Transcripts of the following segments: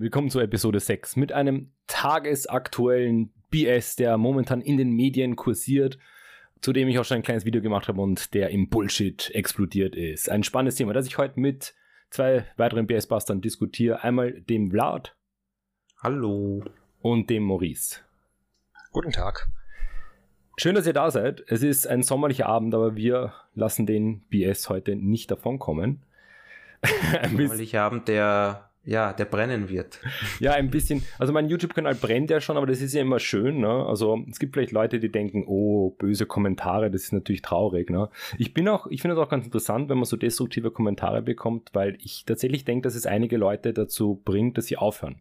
willkommen zur Episode 6 mit einem tagesaktuellen BS, der momentan in den Medien kursiert, zu dem ich auch schon ein kleines Video gemacht habe und der im Bullshit explodiert ist. Ein spannendes Thema, das ich heute mit zwei weiteren BS-Bustern diskutiere. Einmal dem Vlad. Hallo. Und dem Maurice. Guten Tag. Schön, dass ihr da seid. Es ist ein sommerlicher Abend, aber wir lassen den BS heute nicht davonkommen. ein sommerlicher Abend, der ja, der brennen wird. Ja, ein bisschen. Also mein YouTube-Kanal brennt ja schon, aber das ist ja immer schön. Ne? Also es gibt vielleicht Leute, die denken, oh, böse Kommentare, das ist natürlich traurig. Ne? Ich bin auch, ich finde es auch ganz interessant, wenn man so destruktive Kommentare bekommt, weil ich tatsächlich denke, dass es einige Leute dazu bringt, dass sie aufhören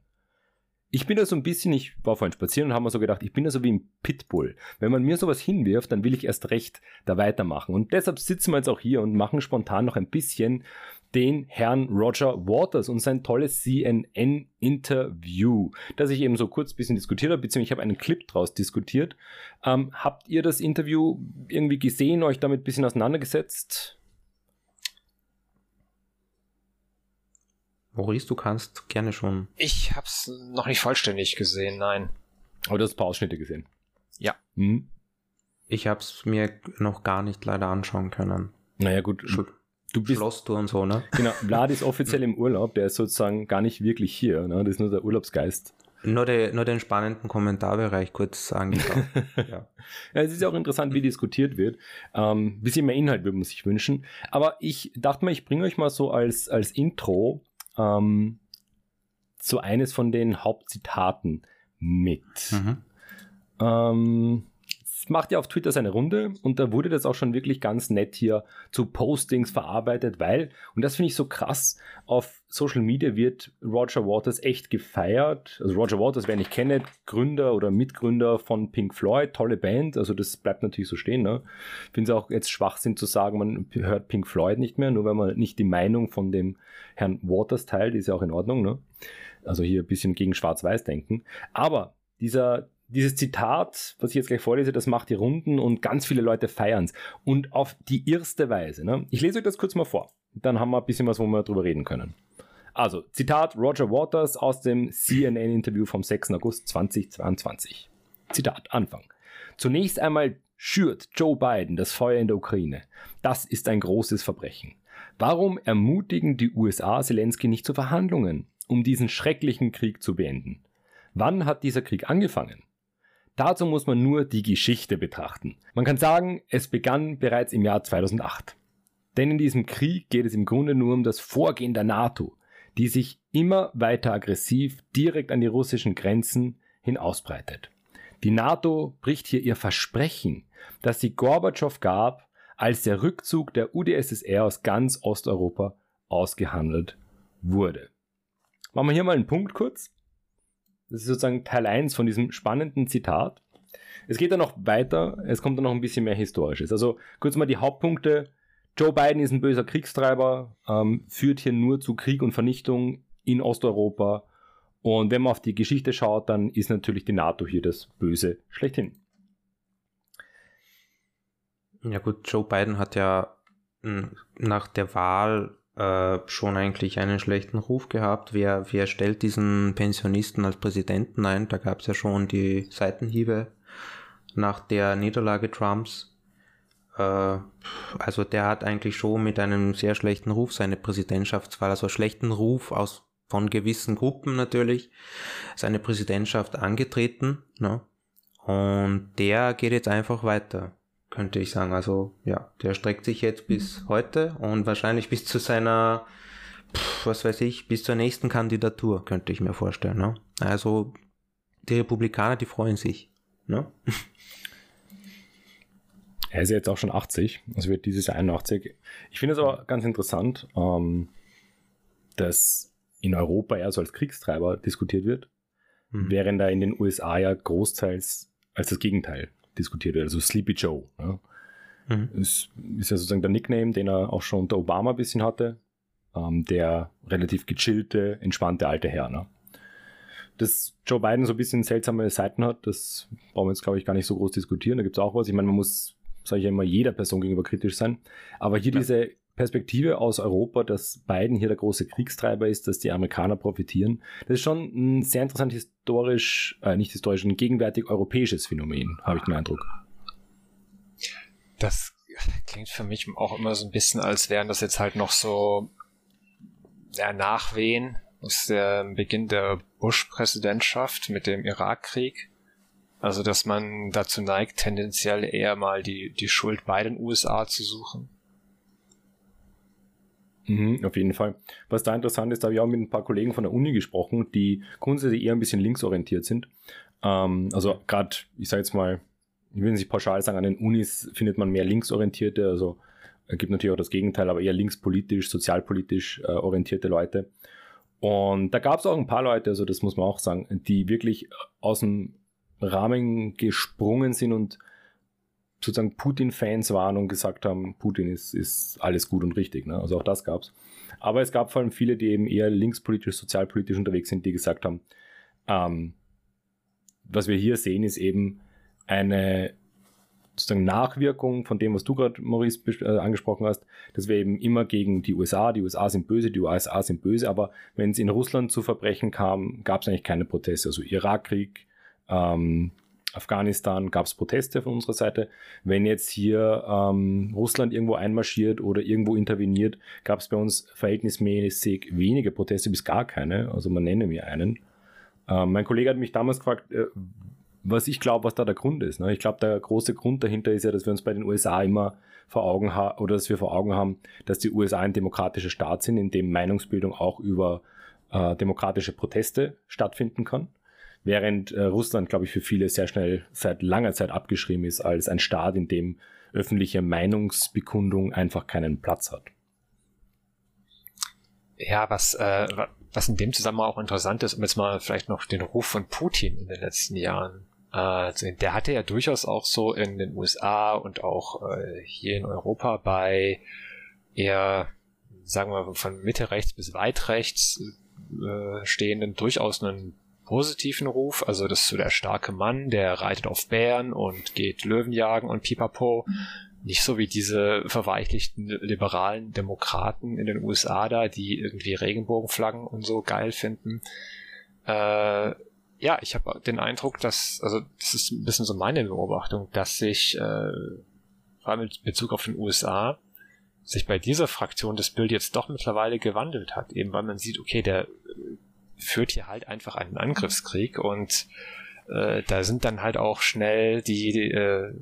ich bin da so ein bisschen, ich war vorhin spazieren und habe mir so gedacht, ich bin da so wie ein Pitbull. Wenn man mir sowas hinwirft, dann will ich erst recht da weitermachen. Und deshalb sitzen wir jetzt auch hier und machen spontan noch ein bisschen den Herrn Roger Waters und sein tolles CNN-Interview, das ich eben so kurz ein bisschen diskutiert habe, beziehungsweise ich habe einen Clip draus diskutiert. Ähm, habt ihr das Interview irgendwie gesehen, euch damit ein bisschen auseinandergesetzt? Maurice, du kannst gerne schon. Ich hab's noch nicht vollständig gesehen, nein. Aber du hast ein paar Ausschnitte gesehen. Ja. Hm. Ich hab's mir noch gar nicht leider anschauen können. Naja, gut. Sch du bist Schlosstour und so, ne? Genau. Vlad ist offiziell im Urlaub, der ist sozusagen gar nicht wirklich hier, ne? Das ist nur der Urlaubsgeist. Nur, de, nur den spannenden Kommentarbereich kurz angeschaut. ja. ja. Es ist ja auch interessant, wie diskutiert wird. Ähm, bisschen mehr Inhalt würde man sich wünschen. Aber ich dachte mal, ich bringe euch mal so als, als Intro ähm, so eines von den Hauptzitaten mit. Mhm. Ähm, macht ja auf Twitter seine Runde und da wurde das auch schon wirklich ganz nett hier zu Postings verarbeitet, weil, und das finde ich so krass, auf Social Media wird Roger Waters echt gefeiert. Also Roger Waters, wer nicht kennt, Gründer oder Mitgründer von Pink Floyd, tolle Band, also das bleibt natürlich so stehen. Ne? Ich finde es auch jetzt Schwachsinn zu sagen, man hört Pink Floyd nicht mehr, nur wenn man nicht die Meinung von dem Herrn Waters teilt, ist ja auch in Ordnung. Ne? Also hier ein bisschen gegen Schwarz-Weiß denken. Aber dieser, dieses Zitat, was ich jetzt gleich vorlese, das macht die Runden und ganz viele Leute feiern es. Und auf die erste Weise. Ne? Ich lese euch das kurz mal vor. Dann haben wir ein bisschen was, wo wir drüber reden können. Also, Zitat Roger Waters aus dem CNN-Interview vom 6. August 2022. Zitat, Anfang. Zunächst einmal schürt Joe Biden das Feuer in der Ukraine. Das ist ein großes Verbrechen. Warum ermutigen die USA Zelensky nicht zu Verhandlungen, um diesen schrecklichen Krieg zu beenden? Wann hat dieser Krieg angefangen? Dazu muss man nur die Geschichte betrachten. Man kann sagen, es begann bereits im Jahr 2008. Denn in diesem Krieg geht es im Grunde nur um das Vorgehen der NATO, die sich immer weiter aggressiv direkt an die russischen Grenzen hin ausbreitet. Die NATO bricht hier ihr Versprechen, das sie Gorbatschow gab, als der Rückzug der UdSSR aus ganz Osteuropa ausgehandelt wurde. Machen wir hier mal einen Punkt kurz. Das ist sozusagen Teil 1 von diesem spannenden Zitat. Es geht dann noch weiter, es kommt dann noch ein bisschen mehr Historisches. Also kurz mal die Hauptpunkte. Joe Biden ist ein böser Kriegstreiber, ähm, führt hier nur zu Krieg und Vernichtung in Osteuropa. Und wenn man auf die Geschichte schaut, dann ist natürlich die NATO hier das Böse schlechthin. Ja gut, Joe Biden hat ja nach der Wahl äh, schon eigentlich einen schlechten Ruf gehabt. Wer, wer stellt diesen Pensionisten als Präsidenten ein? Da gab es ja schon die Seitenhiebe nach der Niederlage Trumps. Äh, also der hat eigentlich schon mit einem sehr schlechten Ruf seine Präsidentschaftswahl, also schlechten Ruf aus von gewissen Gruppen natürlich, seine Präsidentschaft angetreten. Ne? Und der geht jetzt einfach weiter könnte ich sagen. Also ja, der streckt sich jetzt bis heute und wahrscheinlich bis zu seiner, pff, was weiß ich, bis zur nächsten Kandidatur, könnte ich mir vorstellen. Ne? Also die Republikaner, die freuen sich. Ne? Er ist jetzt auch schon 80, also wird dieses Jahr 81. Ich finde es aber ganz interessant, ähm, dass in Europa eher so als Kriegstreiber diskutiert wird, mhm. während er in den USA ja großteils als das Gegenteil diskutiert wird, also Sleepy Joe. Ja. Mhm. Ist, ist ja sozusagen der Nickname, den er auch schon unter Obama ein bisschen hatte. Ähm, der relativ gechillte, entspannte alte Herr. Ne? Dass Joe Biden so ein bisschen seltsame Seiten hat, das brauchen wir jetzt, glaube ich, gar nicht so groß diskutieren. Da gibt es auch was. Ich meine, man muss, sage ich ja immer, jeder Person gegenüber kritisch sein. Aber hier ja. diese Perspektive aus Europa, dass Biden hier der große Kriegstreiber ist, dass die Amerikaner profitieren, das ist schon ein sehr interessant historisch, äh, nicht historisch, ein gegenwärtig europäisches Phänomen, habe ich den Eindruck. Das klingt für mich auch immer so ein bisschen, als wären das jetzt halt noch so ja, Nachwehen aus dem Beginn der Bush-Präsidentschaft mit dem Irakkrieg. Also, dass man dazu neigt, tendenziell eher mal die, die Schuld bei den USA zu suchen. Mhm, auf jeden Fall. Was da interessant ist, da habe ich auch mit ein paar Kollegen von der Uni gesprochen, die grundsätzlich eher ein bisschen linksorientiert sind. Ähm, also gerade, ich sage jetzt mal, ich will nicht pauschal sagen, an den Unis findet man mehr linksorientierte, also es gibt natürlich auch das Gegenteil, aber eher linkspolitisch, sozialpolitisch äh, orientierte Leute. Und da gab es auch ein paar Leute, also das muss man auch sagen, die wirklich aus dem Rahmen gesprungen sind und sozusagen Putin-Fans waren und gesagt haben, Putin ist, ist alles gut und richtig. Ne? Also auch das gab es. Aber es gab vor allem viele, die eben eher linkspolitisch, sozialpolitisch unterwegs sind, die gesagt haben, ähm, was wir hier sehen, ist eben eine sozusagen Nachwirkung von dem, was du gerade, Maurice, äh, angesprochen hast, dass wir eben immer gegen die USA, die USA sind böse, die USA sind böse, aber wenn es in Russland zu Verbrechen kam, gab es eigentlich keine Proteste. Also Irakkrieg, ähm, Afghanistan gab es Proteste von unserer Seite. Wenn jetzt hier ähm, Russland irgendwo einmarschiert oder irgendwo interveniert, gab es bei uns verhältnismäßig wenige Proteste bis gar keine. Also man nenne mir einen. Ähm, mein Kollege hat mich damals gefragt, äh, was ich glaube, was da der Grund ist. Ne? Ich glaube, der große Grund dahinter ist ja, dass wir uns bei den USA immer vor Augen haben oder dass wir vor Augen haben, dass die USA ein demokratischer Staat sind, in dem Meinungsbildung auch über äh, demokratische Proteste stattfinden kann. Während äh, Russland, glaube ich, für viele sehr schnell seit langer Zeit abgeschrieben ist als ein Staat, in dem öffentliche Meinungsbekundung einfach keinen Platz hat. Ja, was, äh, was in dem Zusammenhang auch interessant ist, um jetzt mal vielleicht noch den Ruf von Putin in den letzten Jahren äh, der hatte ja durchaus auch so in den USA und auch äh, hier in Europa bei eher, sagen wir von Mitte rechts bis weit rechts äh, stehenden durchaus einen positiven Ruf. Also das ist so der starke Mann, der reitet auf Bären und geht Löwenjagen und pipapo. Nicht so wie diese verweichlichten liberalen Demokraten in den USA da, die irgendwie Regenbogenflaggen und so geil finden. Äh, ja, ich habe den Eindruck, dass, also das ist ein bisschen so meine Beobachtung, dass sich, äh, vor allem mit Bezug auf den USA, sich bei dieser Fraktion das Bild jetzt doch mittlerweile gewandelt hat, eben weil man sieht, okay, der führt hier halt einfach einen Angriffskrieg und äh, da sind dann halt auch schnell die, die äh,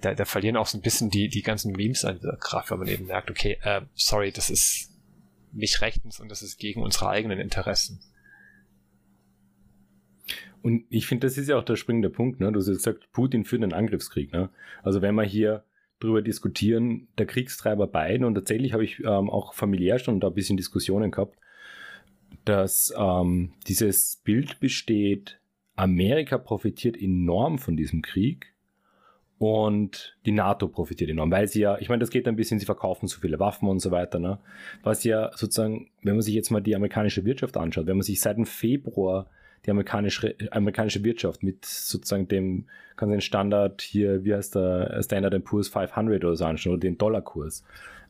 da, da verlieren auch so ein bisschen die, die ganzen Memes an dieser Kraft, weil man eben merkt, okay, äh, sorry, das ist nicht rechtens und das ist gegen unsere eigenen Interessen. Und ich finde, das ist ja auch der springende Punkt. Ne? Du hast gesagt, Putin führt einen Angriffskrieg. Ne? Also wenn wir hier drüber diskutieren, der Kriegstreiber beiden, und tatsächlich habe ich ähm, auch familiär schon da ein bisschen Diskussionen gehabt, dass ähm, dieses Bild besteht, Amerika profitiert enorm von diesem Krieg und die NATO profitiert enorm, weil sie ja, ich meine, das geht ein bisschen, sie verkaufen so viele Waffen und so weiter, ne? Was ja sozusagen, wenn man sich jetzt mal die amerikanische Wirtschaft anschaut, wenn man sich seit dem Februar die amerikanische, amerikanische Wirtschaft mit sozusagen dem, kann den Standard hier, wie heißt der, Standard Poor's 500 oder so anschauen, oder den Dollarkurs.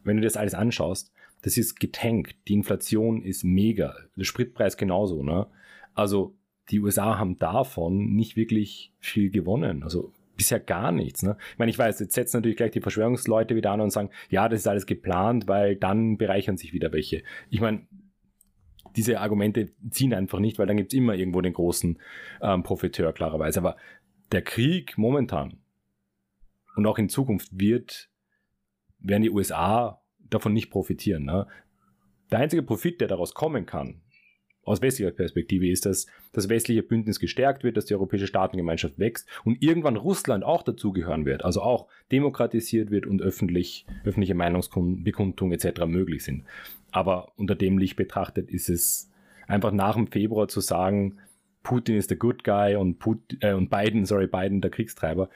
Wenn du das alles anschaust, das ist getankt. Die Inflation ist mega. Der Spritpreis genauso, ne? Also, die USA haben davon nicht wirklich viel gewonnen. Also, bisher gar nichts. Ne? Ich meine, ich weiß, jetzt setzen natürlich gleich die Verschwörungsleute wieder an und sagen, ja, das ist alles geplant, weil dann bereichern sich wieder welche. Ich meine, diese Argumente ziehen einfach nicht, weil dann gibt es immer irgendwo den großen ähm, Profiteur, klarerweise. Aber der Krieg momentan und auch in Zukunft wird, werden die USA davon nicht profitieren. Ne? Der einzige Profit, der daraus kommen kann, aus westlicher Perspektive, ist, dass das westliche Bündnis gestärkt wird, dass die europäische Staatengemeinschaft wächst und irgendwann Russland auch dazugehören wird, also auch demokratisiert wird und öffentlich, öffentliche Meinungsbekundung etc. möglich sind. Aber unter dem Licht betrachtet ist es einfach nach dem Februar zu sagen, Putin ist der Good Guy und, Putin, äh, und Biden, sorry, Biden der Kriegstreiber.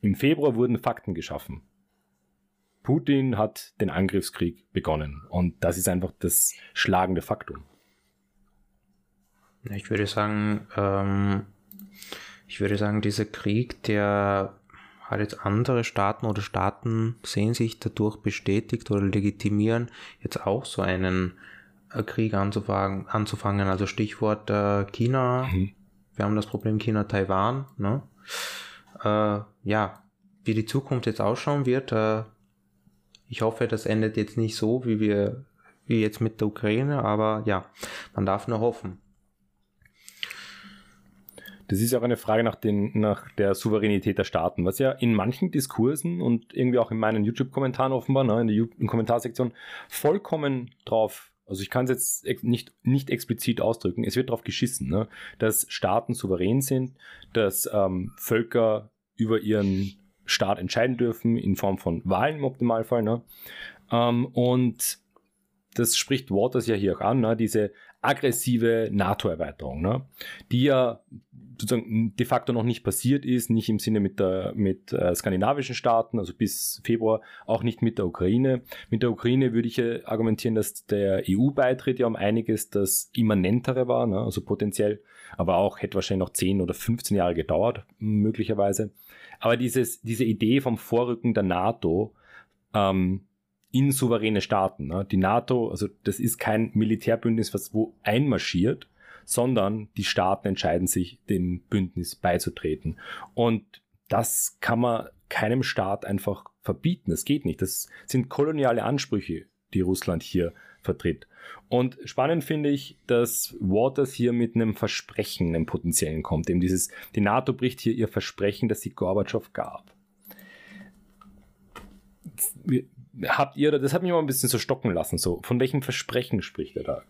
Im Februar wurden Fakten geschaffen. Putin hat den Angriffskrieg begonnen und das ist einfach das schlagende Faktum. Ich würde sagen, ähm, ich würde sagen, dieser Krieg, der hat jetzt andere Staaten oder Staaten sehen sich dadurch bestätigt oder legitimieren, jetzt auch so einen äh, Krieg anzufangen, anzufangen. Also Stichwort äh, China. Mhm. Wir haben das Problem China-Taiwan. Ne? Äh, ja, wie die Zukunft jetzt ausschauen wird, äh, ich hoffe, das endet jetzt nicht so, wie wir, wie jetzt mit der Ukraine, aber ja, man darf nur hoffen. Das ist ja auch eine Frage nach, den, nach der Souveränität der Staaten, was ja in manchen Diskursen und irgendwie auch in meinen YouTube-Kommentaren offenbar, ne, in der in Kommentarsektion, vollkommen drauf, also ich kann es jetzt nicht, nicht explizit ausdrücken, es wird darauf geschissen, ne, dass Staaten souverän sind, dass ähm, Völker über ihren Staat entscheiden dürfen, in Form von Wahlen im Optimalfall. Ne? Ähm, und das spricht Waters ja hier auch an, ne? diese aggressive NATO-Erweiterung, ne? die ja sozusagen de facto noch nicht passiert ist, nicht im Sinne mit, der, mit äh, skandinavischen Staaten, also bis Februar, auch nicht mit der Ukraine. Mit der Ukraine würde ich ja argumentieren, dass der EU-Beitritt ja um einiges das immanentere war, ne? also potenziell, aber auch hätte wahrscheinlich noch 10 oder 15 Jahre gedauert, möglicherweise. Aber dieses, diese Idee vom Vorrücken der NATO ähm, in souveräne Staaten. Ne? Die NATO, also das ist kein Militärbündnis, was wo einmarschiert, sondern die Staaten entscheiden sich, dem Bündnis beizutreten. Und das kann man keinem Staat einfach verbieten. Das geht nicht. Das sind koloniale Ansprüche, die Russland hier vertritt. Und spannend finde ich, dass Waters hier mit einem Versprechen, einem potenziellen kommt. Eben dieses, die NATO bricht hier ihr Versprechen, das sie Gorbatschow gab. Habt ihr, das hat mich mal ein bisschen so stocken lassen, so. Von welchem Versprechen spricht er da?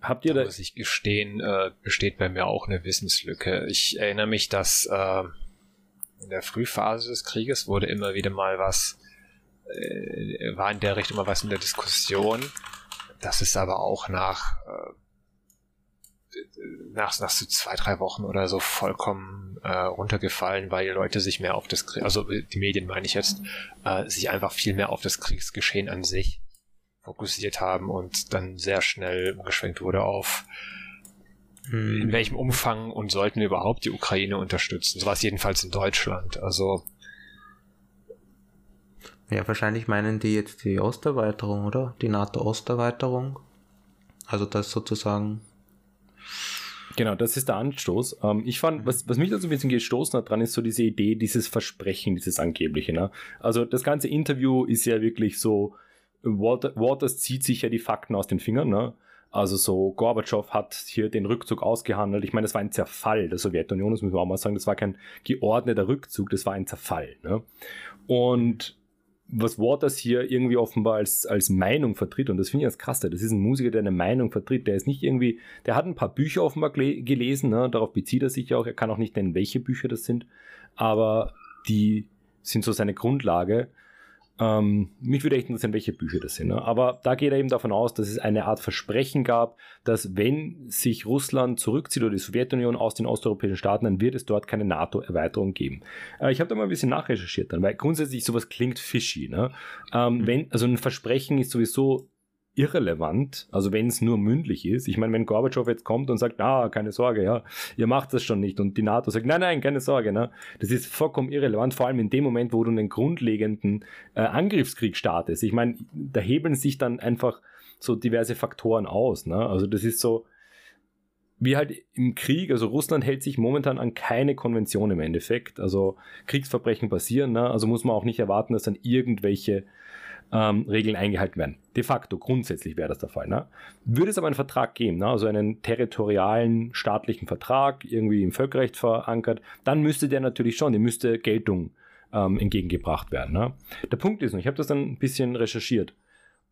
Habt ihr da? Muss ich gestehen, äh, besteht bei mir auch eine Wissenslücke. Ich erinnere mich, dass äh, in der Frühphase des Krieges wurde immer wieder mal was äh, war in der Richtung mal was in der Diskussion. Das ist aber auch nach, äh, nach, nach so zwei, drei Wochen oder so vollkommen äh, runtergefallen, weil die Leute sich mehr auf das, Krieg, also die Medien meine ich jetzt, äh, sich einfach viel mehr auf das Kriegsgeschehen an sich fokussiert haben und dann sehr schnell umgeschwenkt wurde auf hm. in welchem Umfang und sollten wir überhaupt die Ukraine unterstützen. So war es jedenfalls in Deutschland. Also ja, wahrscheinlich meinen die jetzt die Osterweiterung, oder? Die NATO-Osterweiterung. Also das sozusagen. Genau, das ist der Anstoß. Ähm, ich fand, was, was mich da so ein bisschen gestoßen hat dran, ist so diese Idee, dieses Versprechen, dieses angebliche. Ne? Also das ganze Interview ist ja wirklich so, Waters zieht sich ja die Fakten aus den Fingern. Ne? Also so, Gorbatschow hat hier den Rückzug ausgehandelt. Ich meine, das war ein Zerfall der Sowjetunion, das müssen wir auch mal sagen. Das war kein geordneter Rückzug, das war ein Zerfall. Ne? Und was Waters hier irgendwie offenbar als, als Meinung vertritt, und das finde ich das krasse, das ist ein Musiker, der eine Meinung vertritt, der ist nicht irgendwie, der hat ein paar Bücher offenbar gelesen, ne? darauf bezieht er sich auch, er kann auch nicht nennen, welche Bücher das sind, aber die sind so seine Grundlage ähm, mich würde echt interessieren, welche Bücher das sind. Ne? Aber da geht er eben davon aus, dass es eine Art Versprechen gab, dass wenn sich Russland zurückzieht oder die Sowjetunion aus den osteuropäischen Staaten, dann wird es dort keine NATO-Erweiterung geben. Äh, ich habe da mal ein bisschen nachrecherchiert dann, weil grundsätzlich sowas klingt fishy. Ne? Ähm, mhm. wenn, also ein Versprechen ist sowieso irrelevant, also wenn es nur mündlich ist. Ich meine, wenn Gorbatschow jetzt kommt und sagt, ah, keine Sorge, ja, ihr macht das schon nicht und die NATO sagt, nein, nein, keine Sorge, ne? das ist vollkommen irrelevant, vor allem in dem Moment, wo du einen grundlegenden äh, Angriffskrieg startest. Ich meine, da hebeln sich dann einfach so diverse Faktoren aus. Ne? Also das ist so, wie halt im Krieg, also Russland hält sich momentan an keine Konvention im Endeffekt. Also Kriegsverbrechen passieren, ne? also muss man auch nicht erwarten, dass dann irgendwelche ähm, Regeln eingehalten werden. De facto, grundsätzlich wäre das der Fall. Ne? Würde es aber einen Vertrag geben, ne? also einen territorialen staatlichen Vertrag, irgendwie im Völkerrecht verankert, dann müsste der natürlich schon, dem müsste Geltung ähm, entgegengebracht werden. Ne? Der Punkt ist, und ich habe das dann ein bisschen recherchiert,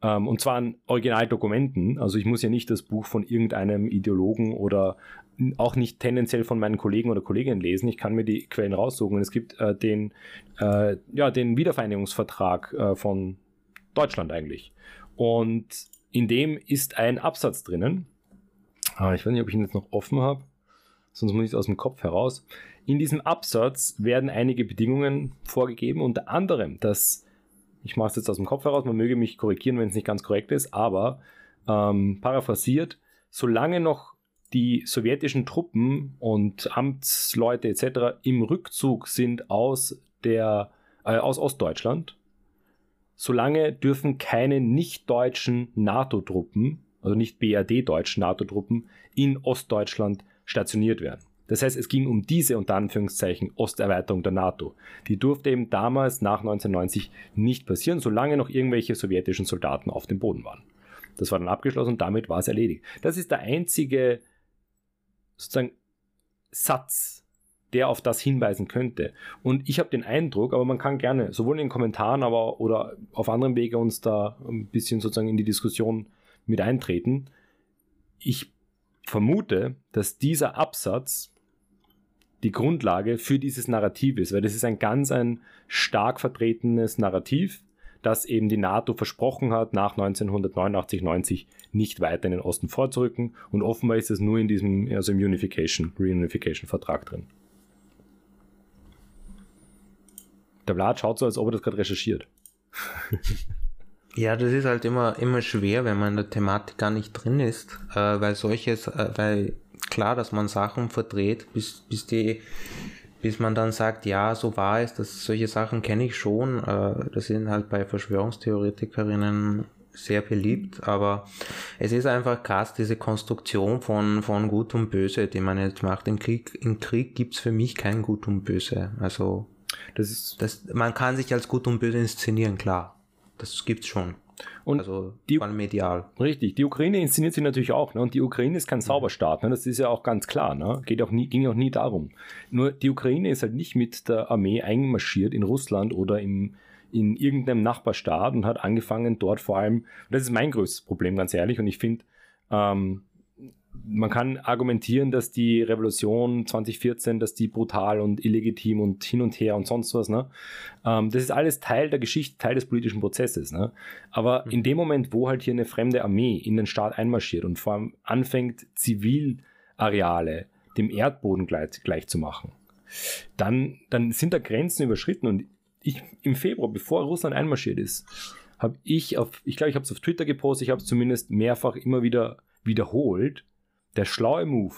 ähm, und zwar an Originaldokumenten, also ich muss ja nicht das Buch von irgendeinem Ideologen oder auch nicht tendenziell von meinen Kollegen oder Kolleginnen lesen. Ich kann mir die Quellen raussuchen. Und es gibt äh, den, äh, ja, den Wiedervereinigungsvertrag äh, von Deutschland eigentlich. Und in dem ist ein Absatz drinnen. Ah, ich weiß nicht, ob ich ihn jetzt noch offen habe, sonst muss ich es aus dem Kopf heraus. In diesem Absatz werden einige Bedingungen vorgegeben, unter anderem, dass, ich mache es jetzt aus dem Kopf heraus, man möge mich korrigieren, wenn es nicht ganz korrekt ist, aber ähm, paraphrasiert, solange noch die sowjetischen Truppen und Amtsleute etc. im Rückzug sind aus, der, äh, aus Ostdeutschland, solange dürfen keine nicht-deutschen NATO-Truppen, also nicht BRD-deutschen NATO-Truppen, in Ostdeutschland stationiert werden. Das heißt, es ging um diese unter Anführungszeichen Osterweiterung der NATO. Die durfte eben damals nach 1990 nicht passieren, solange noch irgendwelche sowjetischen Soldaten auf dem Boden waren. Das war dann abgeschlossen und damit war es erledigt. Das ist der einzige sozusagen Satz, der auf das hinweisen könnte. Und ich habe den Eindruck, aber man kann gerne sowohl in den Kommentaren, aber oder auf anderen Wege uns da ein bisschen sozusagen in die Diskussion mit eintreten. Ich vermute, dass dieser Absatz die Grundlage für dieses Narrativ ist, weil das ist ein ganz ein stark vertretenes Narrativ, das eben die NATO versprochen hat, nach 1989, 90 nicht weiter in den Osten vorzurücken. Und offenbar ist es nur in diesem, also im Unification, Reunification-Vertrag drin. Der Vlad schaut so, als ob er das gerade recherchiert. ja, das ist halt immer, immer schwer, wenn man in der Thematik gar nicht drin ist, äh, weil solches, äh, weil klar, dass man Sachen verdreht, bis, bis die bis man dann sagt, ja, so war es, dass solche Sachen kenne ich schon. Äh, das sind halt bei Verschwörungstheoretikerinnen sehr beliebt, aber es ist einfach krass, diese Konstruktion von, von Gut und Böse, die man jetzt macht. Im Krieg, im Krieg gibt's für mich kein Gut und Böse. Also das ist, das, man kann sich als Gut und Böse inszenieren, klar. Das gibt's schon. Und also die, vor allem medial. Richtig, die Ukraine inszeniert sich natürlich auch. Ne? Und die Ukraine ist kein Zauberstaat, ne? das ist ja auch ganz klar. Ne? Geht auch nie, ging auch nie darum. Nur die Ukraine ist halt nicht mit der Armee einmarschiert in Russland oder im, in irgendeinem Nachbarstaat und hat angefangen dort vor allem, das ist mein größtes Problem, ganz ehrlich, und ich finde, ähm, man kann argumentieren, dass die Revolution 2014, dass die brutal und illegitim und hin und her und sonst was, ne? Ähm, das ist alles Teil der Geschichte, Teil des politischen Prozesses, ne? Aber mhm. in dem Moment, wo halt hier eine fremde Armee in den Staat einmarschiert und vor allem anfängt, Zivilareale dem Erdboden gleich, gleich zu machen, dann, dann sind da Grenzen überschritten und ich im Februar, bevor Russland einmarschiert ist, habe ich auf, ich glaube, ich habe es auf Twitter gepostet, ich habe es zumindest mehrfach immer wieder wiederholt, der schlaue Move,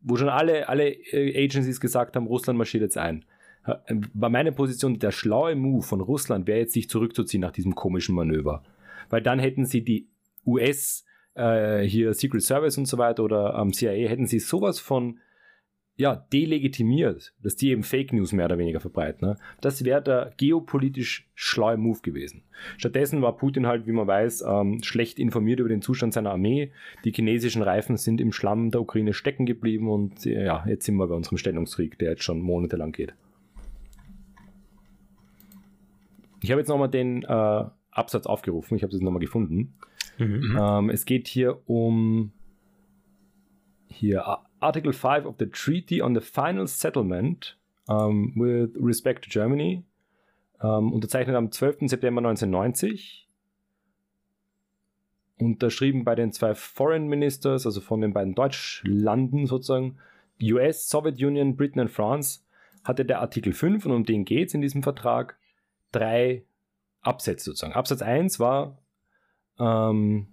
wo schon alle, alle äh, Agencies gesagt haben, Russland marschiert jetzt ein, war meine Position, der schlaue Move von Russland wäre jetzt sich zurückzuziehen nach diesem komischen Manöver. Weil dann hätten sie die US, äh, hier Secret Service und so weiter oder ähm, CIA, hätten sie sowas von ja, delegitimiert, dass die eben Fake News mehr oder weniger verbreiten. Ne? Das wäre der geopolitisch schlaue Move gewesen. Stattdessen war Putin halt, wie man weiß, ähm, schlecht informiert über den Zustand seiner Armee. Die chinesischen Reifen sind im Schlamm der Ukraine stecken geblieben und äh, ja, jetzt sind wir bei unserem Stellungskrieg, der jetzt schon monatelang geht. Ich habe jetzt nochmal den äh, Absatz aufgerufen, ich habe es nochmal gefunden. Mhm. Ähm, es geht hier um hier Article 5 of the Treaty on the Final Settlement um, with respect to Germany, um, unterzeichnet am 12. September 1990, unterschrieben bei den zwei Foreign Ministers, also von den beiden Deutschlanden sozusagen, US, Soviet Union, Britain und France, hatte der Artikel 5, und um den geht es in diesem Vertrag, drei Absätze sozusagen. Absatz 1 war ähm,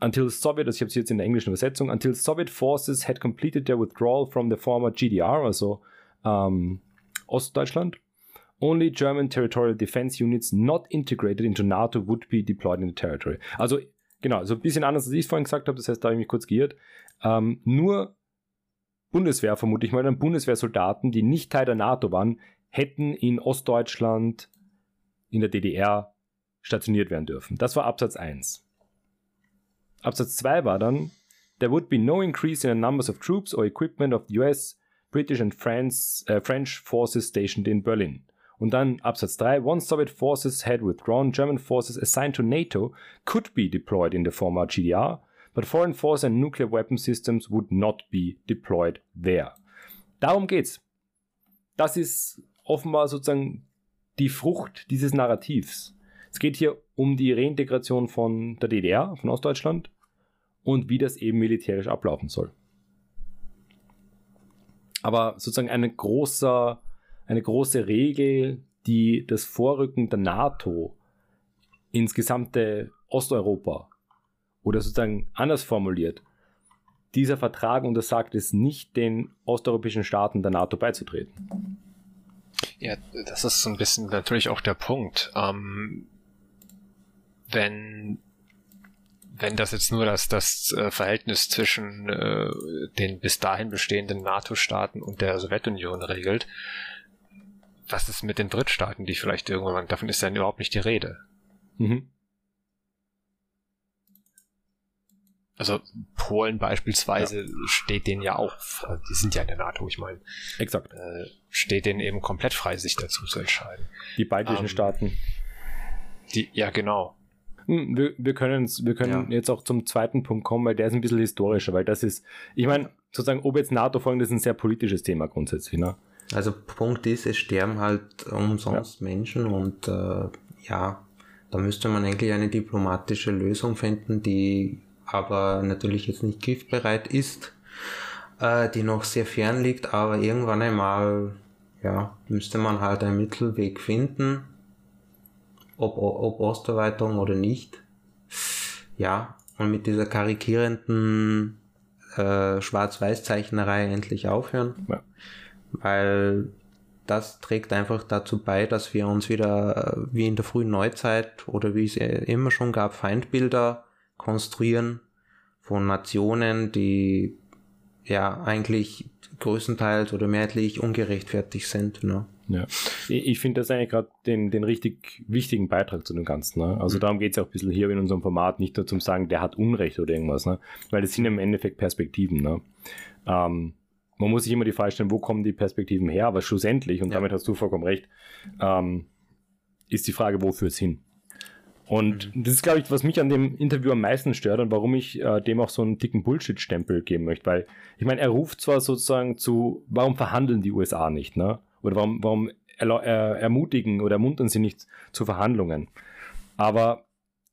until Soviet, also ich habe es jetzt in der englischen Übersetzung, until Soviet forces had completed their withdrawal from the former GDR, also ähm, Ostdeutschland, only German territorial defense units not integrated into NATO would be deployed in the territory. Also genau, so ein bisschen anders, als ich es vorhin gesagt habe, das heißt, da habe ich mich kurz geirrt. Ähm, nur Bundeswehr, vermute ich mal, dann Bundeswehrsoldaten, die nicht Teil der NATO waren, hätten in Ostdeutschland, in der DDR stationiert werden dürfen. Das war Absatz 1. Absatz 2 war dann, there would be no increase in the numbers of troops or equipment of the US, British and France, uh, French forces stationed in Berlin. Und dann Absatz 3, once Soviet forces had withdrawn, German forces assigned to NATO could be deployed in the former GDR, but foreign force and nuclear weapon systems would not be deployed there. Darum geht's. Das ist offenbar sozusagen die Frucht dieses Narrativs. Es geht hier um die Reintegration von der DDR, von Ostdeutschland und wie das eben militärisch ablaufen soll. Aber sozusagen eine große, eine große Regel, die das Vorrücken der NATO ins gesamte Osteuropa oder sozusagen anders formuliert, dieser Vertrag untersagt es nicht den osteuropäischen Staaten der NATO beizutreten. Ja, das ist so ein bisschen natürlich auch der Punkt. Ähm, wenn wenn das jetzt nur das, das äh, Verhältnis zwischen äh, den bis dahin bestehenden NATO-Staaten und der Sowjetunion regelt, was ist mit den Drittstaaten, die vielleicht irgendwann, davon ist ja überhaupt nicht die Rede. Mhm. Also Polen beispielsweise ja. steht denen ja auch, die sind ja in der NATO, ich meine. Exakt. Äh, steht denen eben komplett frei, sich dazu zu entscheiden. Die baltischen ähm, Staaten. Die, ja, genau. Hm, wir, wir können, wir können ja. jetzt auch zum zweiten Punkt kommen, weil der ist ein bisschen historischer, weil das ist, ich meine, sozusagen, ob jetzt NATO folgen, das ist ein sehr politisches Thema grundsätzlich. Ne? Also Punkt ist, es sterben halt umsonst ja. Menschen und äh, ja, da müsste man eigentlich eine diplomatische Lösung finden, die aber natürlich jetzt nicht griffbereit ist, äh, die noch sehr fern liegt, aber irgendwann einmal, ja, müsste man halt einen Mittelweg finden, ob, ob Osterweiterung oder nicht. Ja, und mit dieser karikierenden äh, Schwarz-Weiß-Zeichnerei endlich aufhören. Ja. Weil das trägt einfach dazu bei, dass wir uns wieder äh, wie in der frühen Neuzeit oder wie es immer schon gab, Feindbilder konstruieren von Nationen, die ja eigentlich größtenteils oder mehrheitlich ungerechtfertigt sind. Ne? Ja, ich finde das eigentlich gerade den, den richtig wichtigen Beitrag zu dem Ganzen. Ne? Also mhm. darum geht es ja auch ein bisschen hier in unserem Format, nicht nur zum Sagen, der hat Unrecht oder irgendwas, ne? weil das sind im Endeffekt Perspektiven. Ne? Ähm, man muss sich immer die Frage stellen, wo kommen die Perspektiven her, aber schlussendlich, und ja. damit hast du vollkommen recht, ähm, ist die Frage, wofür es hin? Und mhm. das ist, glaube ich, was mich an dem Interview am meisten stört und warum ich äh, dem auch so einen dicken Bullshit-Stempel geben möchte. Weil, ich meine, er ruft zwar sozusagen zu, warum verhandeln die USA nicht, ne? Oder warum, warum er, ermutigen oder ermuntern sie nicht zu Verhandlungen? Aber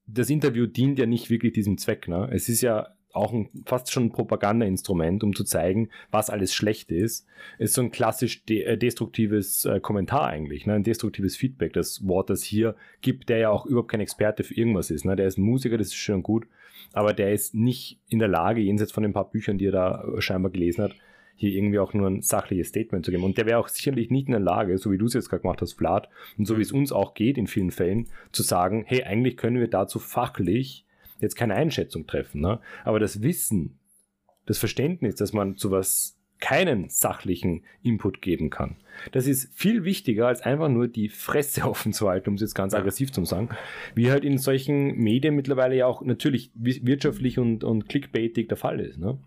das Interview dient ja nicht wirklich diesem Zweck, ne? Es ist ja auch ein, fast schon ein Propagandainstrument, um zu zeigen, was alles schlecht ist, ist so ein klassisch de äh, destruktives äh, Kommentar eigentlich, ne? ein destruktives Feedback, das Wort, das hier gibt, der ja auch überhaupt kein Experte für irgendwas ist. Ne? Der ist ein Musiker, das ist schön und gut, aber der ist nicht in der Lage, jenseits von den paar Büchern, die er da äh, scheinbar gelesen hat, hier irgendwie auch nur ein sachliches Statement zu geben. Und der wäre auch sicherlich nicht in der Lage, so wie du es jetzt gerade gemacht hast, Vlad, und so wie es uns auch geht in vielen Fällen, zu sagen, hey, eigentlich können wir dazu fachlich jetzt keine Einschätzung treffen. Ne? Aber das Wissen, das Verständnis, dass man zu was keinen sachlichen Input geben kann. Das ist viel wichtiger, als einfach nur die Fresse offen zu halten, um es jetzt ganz aggressiv zu sagen. Wie halt in solchen Medien mittlerweile ja auch natürlich wirtschaftlich und, und clickbaitig der Fall ist. Ne?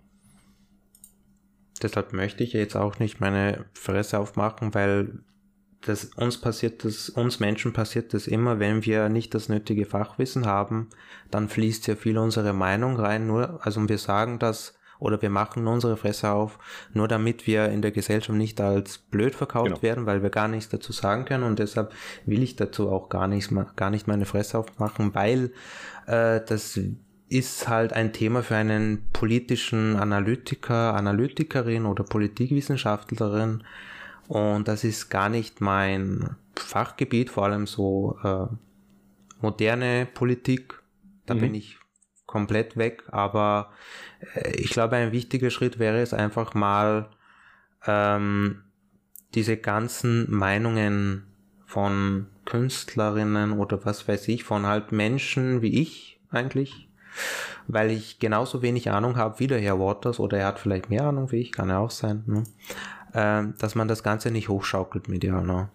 Deshalb möchte ich jetzt auch nicht meine Fresse aufmachen, weil das, uns passiert das, uns Menschen passiert das immer, wenn wir nicht das nötige Fachwissen haben, dann fließt ja viel unsere Meinung rein, nur, also wir sagen das oder wir machen unsere Fresse auf, nur damit wir in der Gesellschaft nicht als blöd verkauft genau. werden, weil wir gar nichts dazu sagen können. Und deshalb will ich dazu auch gar nichts, gar nicht meine Fresse aufmachen, weil äh, das ist halt ein Thema für einen politischen Analytiker, Analytikerin oder Politikwissenschaftlerin, und das ist gar nicht mein Fachgebiet, vor allem so äh, moderne Politik. Da mhm. bin ich komplett weg. Aber äh, ich glaube, ein wichtiger Schritt wäre es einfach mal, ähm, diese ganzen Meinungen von Künstlerinnen oder was weiß ich, von halt Menschen wie ich eigentlich, weil ich genauso wenig Ahnung habe wie der Herr Waters oder er hat vielleicht mehr Ahnung wie ich, kann ja auch sein. Ne? äh, dass man das Ganze nicht hochschaukelt medial. Ne?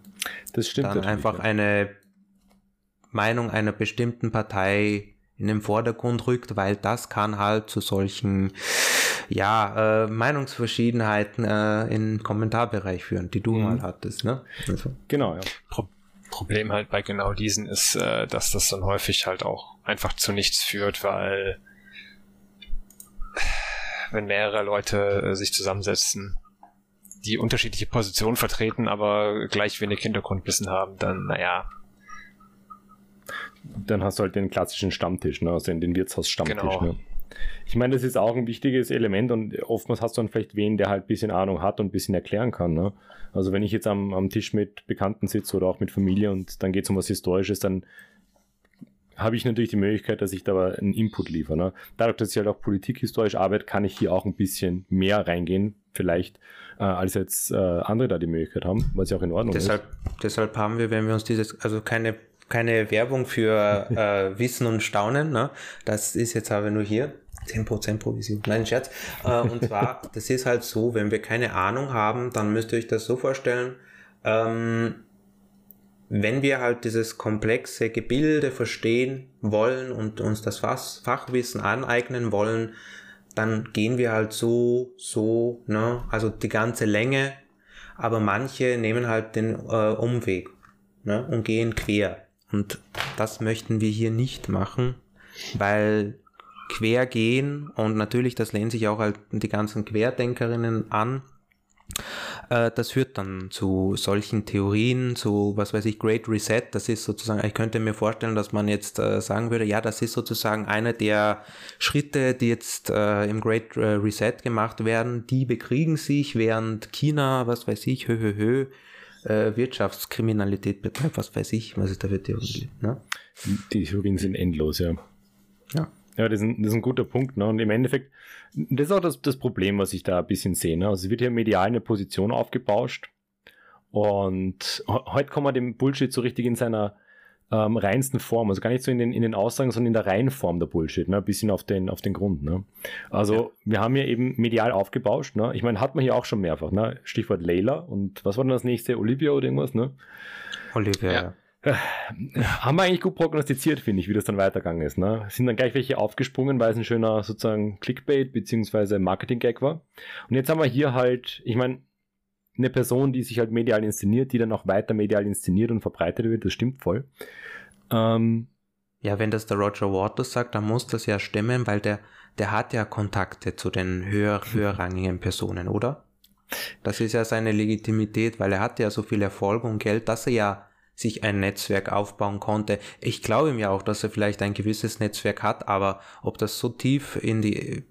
Das stimmt. Dann einfach ja. eine Meinung einer bestimmten Partei in den Vordergrund rückt, weil das kann halt zu solchen ja, äh, Meinungsverschiedenheiten äh, im Kommentarbereich führen, die du mhm. mal hattest. Ne? Also. Genau, ja. Pro Problem halt bei genau diesen ist, äh, dass das dann häufig halt auch einfach zu nichts führt, weil wenn mehrere Leute äh, sich zusammensetzen die unterschiedliche Positionen vertreten, aber gleich wenig Hintergrundwissen haben, dann, naja. Dann hast du halt den klassischen Stammtisch, ne? also den Wirtshaus-Stammtisch. Genau. Ne? Ich meine, das ist auch ein wichtiges Element und oftmals hast du dann vielleicht wen, der halt ein bisschen Ahnung hat und ein bisschen erklären kann. Ne? Also wenn ich jetzt am, am Tisch mit Bekannten sitze oder auch mit Familie und dann geht es um was Historisches, dann habe ich natürlich die Möglichkeit, dass ich da einen Input liefere. Ne? Dadurch, dass ich halt auch politikhistorisch arbeite, kann ich hier auch ein bisschen mehr reingehen, vielleicht, äh, als jetzt äh, andere da die Möglichkeit haben, was ja auch in Ordnung deshalb, ist. Deshalb haben wir, wenn wir uns dieses, also keine, keine Werbung für äh, Wissen und Staunen, ne? das ist jetzt aber nur hier. 10% Provision. Nein, Scherz. Äh, und zwar, das ist halt so, wenn wir keine Ahnung haben, dann müsst ihr euch das so vorstellen, ähm, wenn wir halt dieses komplexe Gebilde verstehen wollen und uns das Fachwissen aneignen wollen, dann gehen wir halt so, so, ne, also die ganze Länge, aber manche nehmen halt den äh, Umweg ne, und gehen quer. Und das möchten wir hier nicht machen, weil quer gehen und natürlich, das lehnt sich auch halt die ganzen Querdenkerinnen an, äh, das führt dann zu solchen Theorien, zu, was weiß ich, Great Reset. Das ist sozusagen, ich könnte mir vorstellen, dass man jetzt äh, sagen würde, ja, das ist sozusagen einer der Schritte, die jetzt äh, im Great äh, Reset gemacht werden. Die bekriegen sich, während China, was weiß ich, hö, hö, hö, äh, Wirtschaftskriminalität betreibt, was weiß ich, was ist da für Theorien. Ne? Die Theorien sind endlos, ja. Ja. Ja, das ist, ein, das ist ein guter Punkt. Ne? Und im Endeffekt, das ist auch das, das Problem, was ich da ein bisschen sehe. Ne? Also es wird hier medial eine Position aufgebauscht. Und heute kommen wir dem Bullshit so richtig in seiner ähm, reinsten Form. Also gar nicht so in den, in den Aussagen, sondern in der Reihenform der Bullshit. Ne? Ein bisschen auf den, auf den Grund. Ne? Also ja. wir haben hier eben medial aufgebauscht. Ne? Ich meine, hat man hier auch schon mehrfach. Ne? Stichwort Layla. Und was war denn das nächste? Olivia oder irgendwas? Ne? Olivia, ja. Äh, haben wir eigentlich gut prognostiziert, finde ich, wie das dann weitergegangen ist. Ne? Sind dann gleich welche aufgesprungen, weil es ein schöner sozusagen Clickbait bzw. Marketing-Gag war. Und jetzt haben wir hier halt, ich meine, eine Person, die sich halt medial inszeniert, die dann auch weiter medial inszeniert und verbreitet wird, das stimmt voll. Ähm, ja, wenn das der Roger Waters sagt, dann muss das ja stimmen, weil der, der hat ja Kontakte zu den höher, höherrangigen Personen, oder? Das ist ja seine Legitimität, weil er hat ja so viel Erfolg und Geld, dass er ja sich ein Netzwerk aufbauen konnte. Ich glaube ihm ja auch, dass er vielleicht ein gewisses Netzwerk hat, aber ob das so tief in die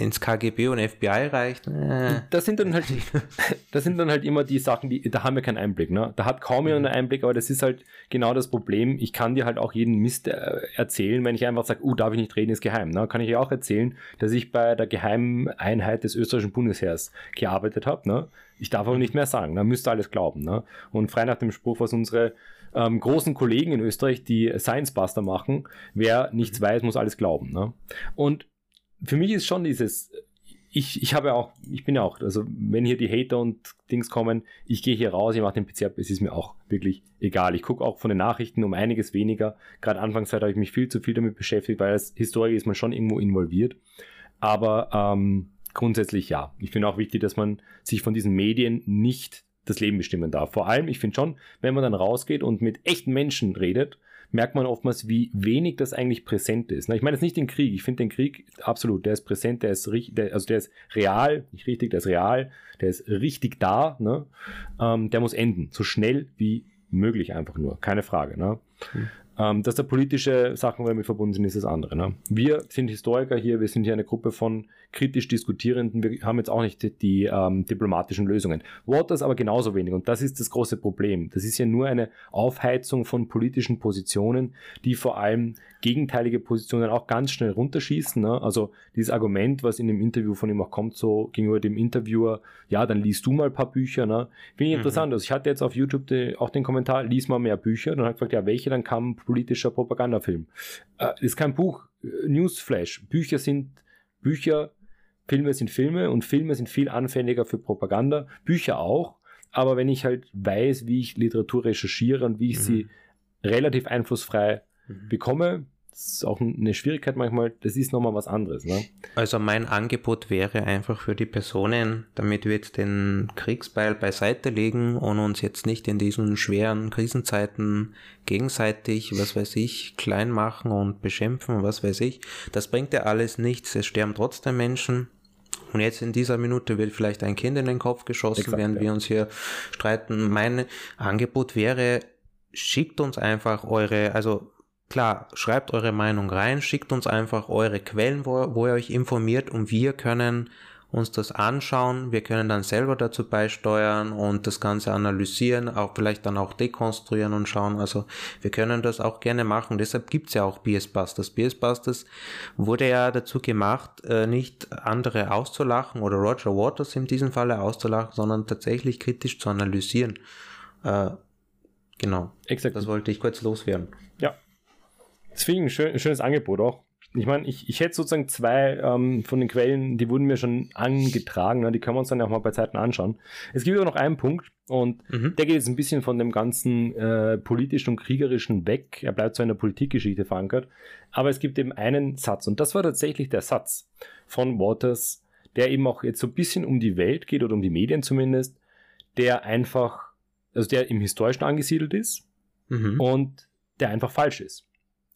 ins KGB und FBI reicht. Äh. Das sind dann halt, das sind dann halt immer die Sachen, die, da haben wir keinen Einblick, ne? Da hat kaum jemand einen Einblick, aber das ist halt genau das Problem. Ich kann dir halt auch jeden Mist äh, erzählen, wenn ich einfach sage, uh, darf ich nicht reden, ist geheim, ne? Kann ich ja auch erzählen, dass ich bei der geheimen Einheit des österreichischen Bundesheers gearbeitet habe, ne? Ich darf aber nicht mehr sagen, da müsst ihr alles glauben. Ne? Und frei nach dem Spruch, was unsere ähm, großen Kollegen in Österreich, die Science Buster machen, wer nichts weiß, muss alles glauben. Ne? Und für mich ist schon dieses, ich, ich habe auch, ich bin ja auch, also wenn hier die Hater und Dings kommen, ich gehe hier raus, ich mache den PC ab, es ist mir auch wirklich egal. Ich gucke auch von den Nachrichten um einiges weniger. Gerade Anfangszeit habe ich mich viel zu viel damit beschäftigt, weil als Historiker ist man schon irgendwo involviert. Aber ähm, grundsätzlich ja. Ich finde auch wichtig, dass man sich von diesen Medien nicht das Leben bestimmen darf. Vor allem, ich finde schon, wenn man dann rausgeht und mit echten Menschen redet, merkt man oftmals, wie wenig das eigentlich präsent ist. Ich meine jetzt nicht den Krieg. Ich finde den Krieg absolut, der ist präsent, der ist richtig, also der ist real, nicht richtig, der ist real, der ist richtig da. Ne? Ähm, der muss enden, so schnell wie möglich einfach nur, keine Frage. Ne? Mhm. Ähm, dass da politische Sachen damit verbunden sind, ist das andere. Ne? Wir sind Historiker hier, wir sind hier eine Gruppe von kritisch Diskutierenden, wir haben jetzt auch nicht die, die ähm, diplomatischen Lösungen. Waters aber genauso wenig und das ist das große Problem. Das ist ja nur eine Aufheizung von politischen Positionen, die vor allem gegenteilige Positionen auch ganz schnell runterschießen. Ne? Also dieses Argument, was in dem Interview von ihm auch kommt, so gegenüber dem Interviewer, ja, dann liest du mal ein paar Bücher. Ne? Finde ich mhm. interessant. Also ich hatte jetzt auf YouTube die, auch den Kommentar, lies mal mehr Bücher. Dann hat gefragt, ja, welche? Dann kam politischer Propagandafilm. Äh, ist kein Buch, Newsflash. Bücher sind Bücher, Filme sind Filme und Filme sind viel anfälliger für Propaganda. Bücher auch. Aber wenn ich halt weiß, wie ich Literatur recherchiere und wie ich mhm. sie relativ einflussfrei mhm. bekomme, das ist auch eine Schwierigkeit manchmal, das ist nochmal was anderes. Ne? Also mein Angebot wäre einfach für die Personen, damit wir jetzt den Kriegsbeil beiseite legen und uns jetzt nicht in diesen schweren Krisenzeiten gegenseitig, was weiß ich, klein machen und beschimpfen, was weiß ich. Das bringt ja alles nichts, es sterben trotzdem Menschen. Und jetzt in dieser Minute wird vielleicht ein Kind in den Kopf geschossen, Exakt, während ja. wir uns hier streiten. Mein Angebot wäre, schickt uns einfach eure, also Klar, schreibt eure Meinung rein, schickt uns einfach eure Quellen, wo, wo ihr euch informiert und wir können uns das anschauen. Wir können dann selber dazu beisteuern und das Ganze analysieren, auch vielleicht dann auch dekonstruieren und schauen. Also wir können das auch gerne machen. Deshalb gibt's ja auch BS Busters. BS Busters wurde ja dazu gemacht, äh, nicht andere auszulachen oder Roger Waters in diesem Falle auszulachen, sondern tatsächlich kritisch zu analysieren. Äh, genau. Exakt. Das wollte ich kurz loswerden. Ja. Das finde ich ein schönes Angebot auch ich meine, ich, ich hätte sozusagen zwei ähm, von den Quellen, die wurden mir schon angetragen, ne? die können wir uns dann auch mal bei Zeiten anschauen. Es gibt aber noch einen Punkt und mhm. der geht jetzt ein bisschen von dem ganzen äh, politischen und kriegerischen weg. Er bleibt zwar in der Politikgeschichte verankert, aber es gibt eben einen Satz und das war tatsächlich der Satz von Waters, der eben auch jetzt so ein bisschen um die Welt geht oder um die Medien zumindest, der einfach, also der im Historischen angesiedelt ist mhm. und der einfach falsch ist.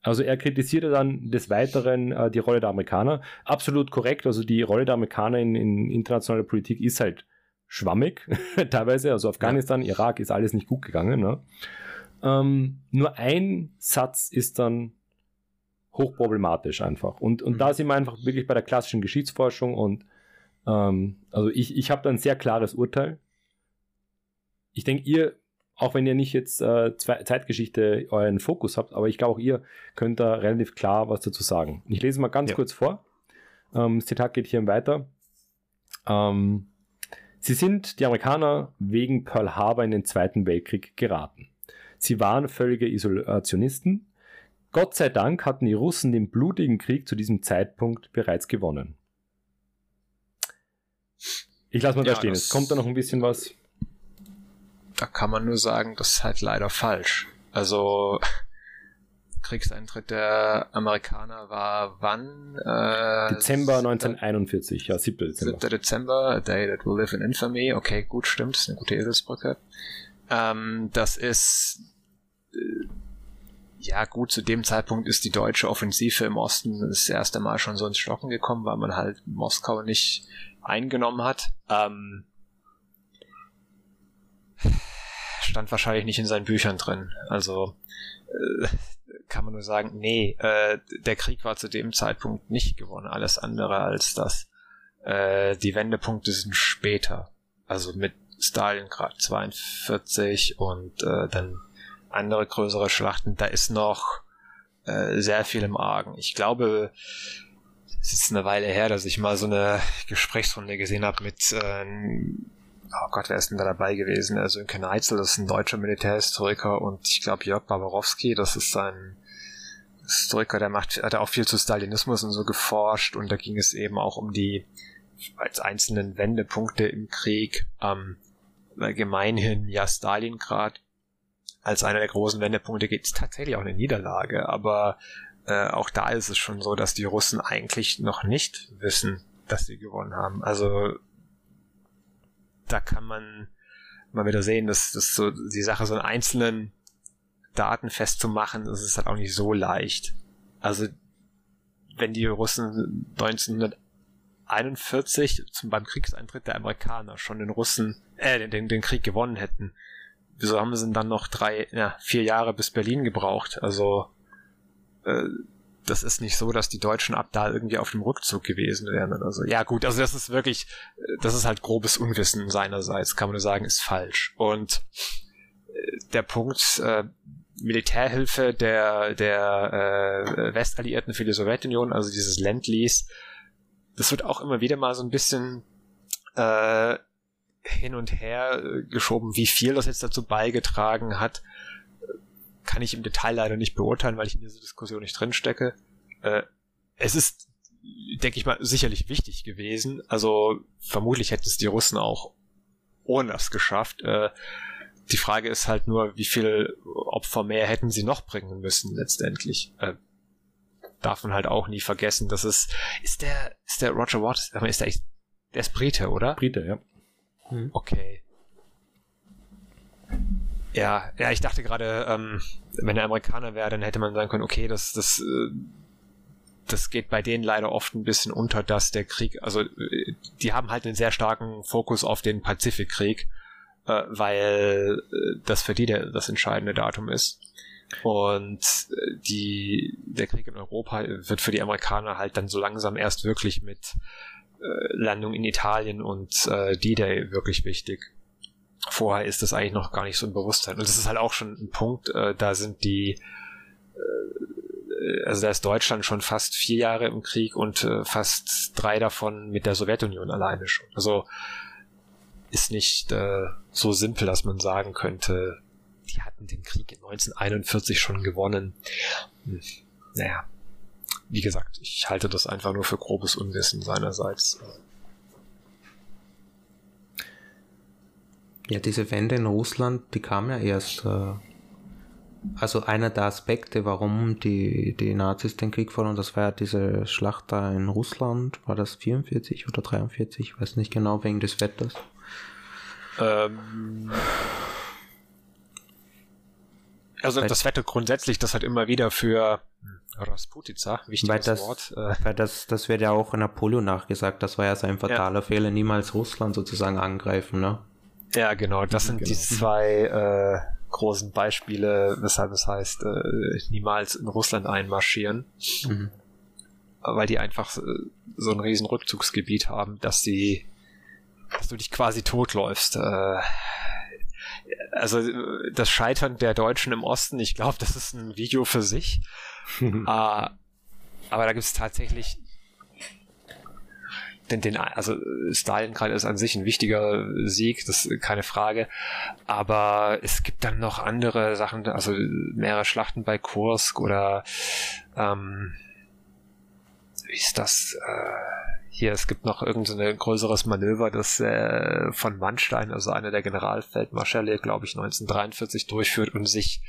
Also er kritisierte dann des Weiteren äh, die Rolle der Amerikaner. Absolut korrekt. Also die Rolle der Amerikaner in, in internationaler Politik ist halt schwammig, teilweise. Also Afghanistan, ja. Irak ist alles nicht gut gegangen. Ne? Ähm, nur ein Satz ist dann hochproblematisch einfach. Und, und mhm. da sind wir einfach wirklich bei der klassischen Geschichtsforschung und ähm, also ich, ich habe da ein sehr klares Urteil. Ich denke, ihr auch wenn ihr nicht jetzt äh, Zeitgeschichte euren Fokus habt, aber ich glaube auch ihr könnt da relativ klar was dazu sagen. Ich lese mal ganz ja. kurz vor. Ähm, das Zitat geht hier weiter. Ähm, Sie sind, die Amerikaner, wegen Pearl Harbor in den Zweiten Weltkrieg geraten. Sie waren völlige Isolationisten. Gott sei Dank hatten die Russen den blutigen Krieg zu diesem Zeitpunkt bereits gewonnen. Ich lasse mal ja, da stehen. Es kommt da noch ein bisschen was da kann man nur sagen, das ist halt leider falsch. Also Kriegseintritt der Amerikaner war wann? Äh, Dezember 1941, ja, 7. Dezember. 7. Dezember, a day that will live in infamy. Okay, gut, stimmt, ist eine gute Eselsbrücke. Ähm, das ist äh, ja gut, zu dem Zeitpunkt ist die deutsche Offensive im Osten das erste Mal schon so ins Stocken gekommen, weil man halt Moskau nicht eingenommen hat. Ähm, stand wahrscheinlich nicht in seinen Büchern drin. Also äh, kann man nur sagen, nee, äh, der Krieg war zu dem Zeitpunkt nicht gewonnen. Alles andere als das. Äh, die Wendepunkte sind später. Also mit Stalingrad 42 und äh, dann andere größere Schlachten. Da ist noch äh, sehr viel im Argen. Ich glaube, es ist eine Weile her, dass ich mal so eine Gesprächsrunde gesehen habe mit äh, oh Gott, wer ist denn da dabei gewesen? Also Sönke Neitzel, das ist ein deutscher Militärhistoriker und ich glaube Jörg Barbarowski, das ist ein Historiker, der macht, hat auch viel zu Stalinismus und so geforscht und da ging es eben auch um die als einzelnen Wendepunkte im Krieg, ähm, gemeinhin ja Stalingrad als einer der großen Wendepunkte gibt es tatsächlich auch eine Niederlage, aber äh, auch da ist es schon so, dass die Russen eigentlich noch nicht wissen, dass sie gewonnen haben. Also da kann man mal wieder sehen, dass, dass so die Sache so in einzelnen Daten festzumachen, das ist halt auch nicht so leicht. Also wenn die Russen 1941 zum beim Kriegseintritt der Amerikaner schon den Russen, äh, den, den Krieg gewonnen hätten, wieso haben sie dann noch drei, ja, vier Jahre bis Berlin gebraucht? Also äh, das ist nicht so, dass die Deutschen ab da irgendwie auf dem Rückzug gewesen wären oder so. Ja gut, also das ist wirklich, das ist halt grobes Unwissen seinerseits, kann man nur sagen, ist falsch. Und äh, der Punkt, äh, Militärhilfe der, der äh, Westalliierten für die Sowjetunion, also dieses Land-Lease, das wird auch immer wieder mal so ein bisschen äh, hin und her äh, geschoben, wie viel das jetzt dazu beigetragen hat, kann ich im Detail leider nicht beurteilen, weil ich in dieser Diskussion nicht drinstecke. Äh, es ist, denke ich mal, sicherlich wichtig gewesen. Also vermutlich hätten es die Russen auch ohne das geschafft. Äh, die Frage ist halt nur, wie viel Opfer mehr hätten sie noch bringen müssen letztendlich. Äh, darf man halt auch nie vergessen, dass es ist der ist der Roger Waters, ist der, der ist Brite, oder? Brite, ja. Hm. Okay. Ja, ja, ich dachte gerade, ähm, wenn er Amerikaner wäre, dann hätte man sagen können, okay, das, das, äh, das geht bei denen leider oft ein bisschen unter, dass der Krieg, also äh, die haben halt einen sehr starken Fokus auf den Pazifikkrieg, äh, weil äh, das für die der, das entscheidende Datum ist. Und äh, die, der Krieg in Europa wird für die Amerikaner halt dann so langsam erst wirklich mit Landung in Italien und äh, D-Day wirklich wichtig. Vorher ist das eigentlich noch gar nicht so ein Bewusstsein. Und das ist halt auch schon ein Punkt, äh, da sind die, äh, also da ist Deutschland schon fast vier Jahre im Krieg und äh, fast drei davon mit der Sowjetunion alleine schon. Also ist nicht äh, so simpel, dass man sagen könnte, die hatten den Krieg in 1941 schon gewonnen. Hm. Naja, wie gesagt, ich halte das einfach nur für grobes Unwissen seinerseits. Ja, diese Wende in Russland, die kam ja erst. Äh, also einer der Aspekte, warum die, die Nazis den Krieg verloren, das war ja diese Schlacht da in Russland. War das 44 oder 43? Ich weiß nicht genau, wegen des Wetters. Ähm, also das Wetter grundsätzlich, das hat immer wieder für Rasputica, wichtiges weil das, Wort. Äh, weil das, das wird ja auch in Napoleon nachgesagt, das war ja sein fataler ja. Fehler, niemals Russland sozusagen angreifen, ne? Ja, genau, das sind genau. die zwei äh, großen Beispiele, weshalb es heißt, äh, niemals in Russland einmarschieren. Mhm. Weil die einfach äh, so ein riesen Rückzugsgebiet haben, dass sie, dass du dich quasi totläufst. Äh, also das Scheitern der Deutschen im Osten, ich glaube, das ist ein Video für sich. uh, aber da gibt es tatsächlich den, den, also Stalingrad ist an sich ein wichtiger Sieg, das ist keine Frage. Aber es gibt dann noch andere Sachen, also mehrere Schlachten bei Kursk oder ähm, wie ist das? Äh, hier, es gibt noch irgendein größeres Manöver, das äh, von Mannstein, also einer der Generalfeldmarschälle, glaube ich, 1943 durchführt und sich